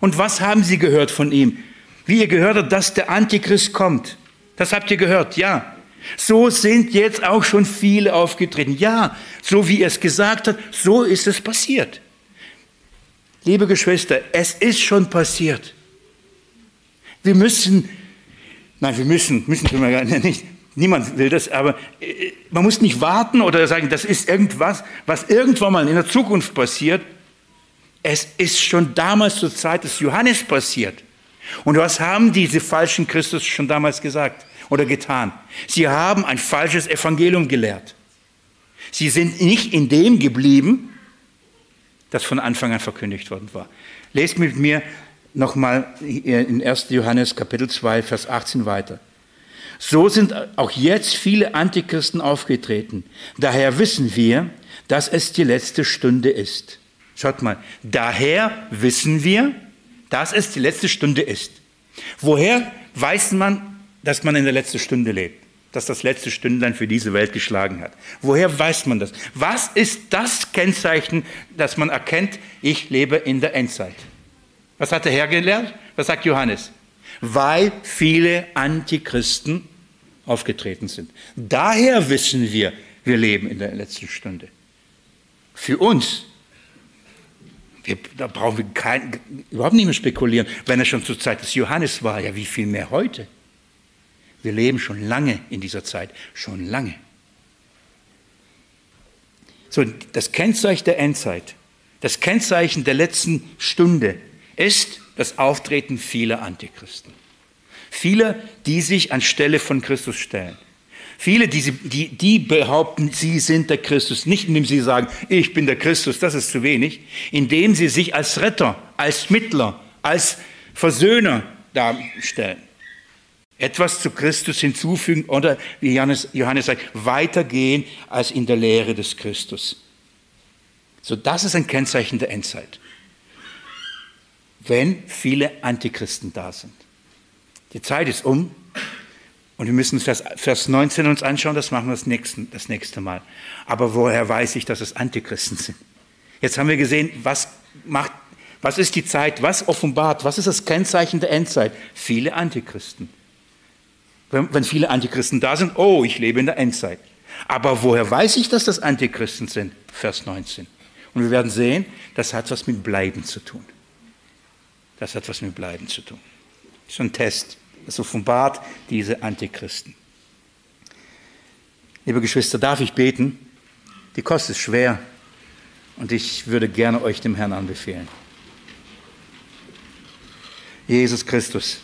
Und was haben sie gehört von ihm? Wie ihr gehört habt, dass der Antichrist kommt. Das habt ihr gehört, ja. So sind jetzt auch schon viele aufgetreten. Ja, so wie er es gesagt hat, so ist es passiert. Liebe Geschwister, es ist schon passiert. Wir müssen, nein, wir müssen, müssen wir gar nicht, Niemand will das, aber äh, man muss nicht warten oder sagen, das ist irgendwas, was irgendwann mal in der Zukunft passiert. Es ist schon damals zur Zeit des Johannes passiert. Und was haben diese falschen Christus schon damals gesagt oder getan? Sie haben ein falsches Evangelium gelehrt. Sie sind nicht in dem geblieben, das von Anfang an verkündigt worden war. Lest mit mir nochmal in 1. Johannes Kapitel 2, Vers 18 weiter. So sind auch jetzt viele Antichristen aufgetreten. Daher wissen wir, dass es die letzte Stunde ist. Schaut mal, daher wissen wir, dass es die letzte Stunde ist. Woher weiß man, dass man in der letzten Stunde lebt? Dass das letzte Stündlein für diese Welt geschlagen hat. Woher weiß man das? Was ist das Kennzeichen, dass man erkennt, ich lebe in der Endzeit? Was hat der Herr gelernt? Was sagt Johannes? Weil viele Antichristen aufgetreten sind. Daher wissen wir, wir leben in der letzten Stunde. Für uns, wir, da brauchen wir kein, überhaupt nicht mehr spekulieren, wenn er schon zur Zeit des Johannes war, ja wie viel mehr heute. Wir leben schon lange in dieser Zeit, schon lange. So, das Kennzeichen der Endzeit, das Kennzeichen der letzten Stunde ist das Auftreten vieler Antichristen. Viele, die sich anstelle von Christus stellen. Viele, die, die, die behaupten, sie sind der Christus, nicht indem sie sagen, ich bin der Christus, das ist zu wenig, indem sie sich als Retter, als Mittler, als Versöhner darstellen. Etwas zu Christus hinzufügen oder, wie Johannes, Johannes sagt, weitergehen als in der Lehre des Christus. So, das ist ein Kennzeichen der Endzeit wenn viele Antichristen da sind. Die Zeit ist um und wir müssen Vers, Vers 19 uns anschauen, das machen wir das nächste, das nächste Mal. Aber woher weiß ich, dass es Antichristen sind? Jetzt haben wir gesehen, was macht, was ist die Zeit, was offenbart, was ist das Kennzeichen der Endzeit? Viele Antichristen. Wenn, wenn viele Antichristen da sind, oh, ich lebe in der Endzeit. Aber woher weiß ich, dass das Antichristen sind? Vers 19. Und wir werden sehen, das hat was mit Bleiben zu tun. Das hat was mit Bleiben zu tun. Das ist ein Test. Das offenbart diese Antichristen. Liebe Geschwister, darf ich beten? Die Kost ist schwer und ich würde gerne euch dem Herrn anbefehlen. Jesus Christus,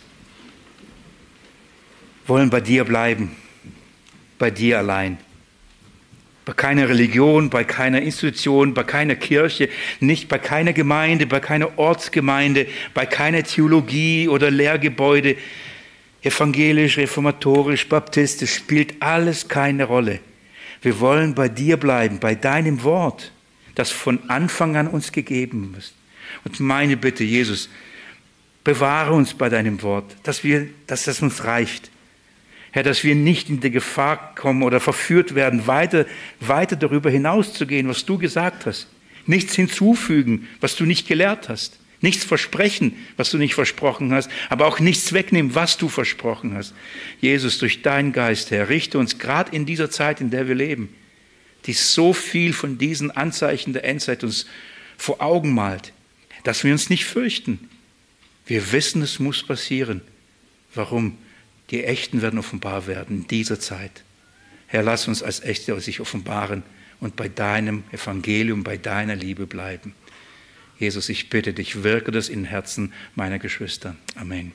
wollen bei dir bleiben, bei dir allein bei keiner Religion, bei keiner Institution, bei keiner Kirche, nicht bei keiner Gemeinde, bei keiner Ortsgemeinde, bei keiner Theologie oder Lehrgebäude, evangelisch, reformatorisch, baptistisch, spielt alles keine Rolle. Wir wollen bei dir bleiben, bei deinem Wort, das von Anfang an uns gegeben ist. Und meine Bitte, Jesus, bewahre uns bei deinem Wort, dass, wir, dass das uns reicht Herr, dass wir nicht in die Gefahr kommen oder verführt werden, weiter, weiter darüber hinauszugehen, was du gesagt hast. Nichts hinzufügen, was du nicht gelehrt hast. Nichts versprechen, was du nicht versprochen hast, aber auch nichts wegnehmen, was du versprochen hast. Jesus, durch deinen Geist, Herr, richte uns gerade in dieser Zeit, in der wir leben, die so viel von diesen Anzeichen der Endzeit uns vor Augen malt, dass wir uns nicht fürchten. Wir wissen, es muss passieren. Warum? Die Echten werden offenbar werden in dieser Zeit. Herr, lass uns als Echte sich offenbaren und bei deinem Evangelium, bei deiner Liebe bleiben. Jesus, ich bitte dich, wirke das in Herzen meiner Geschwister. Amen.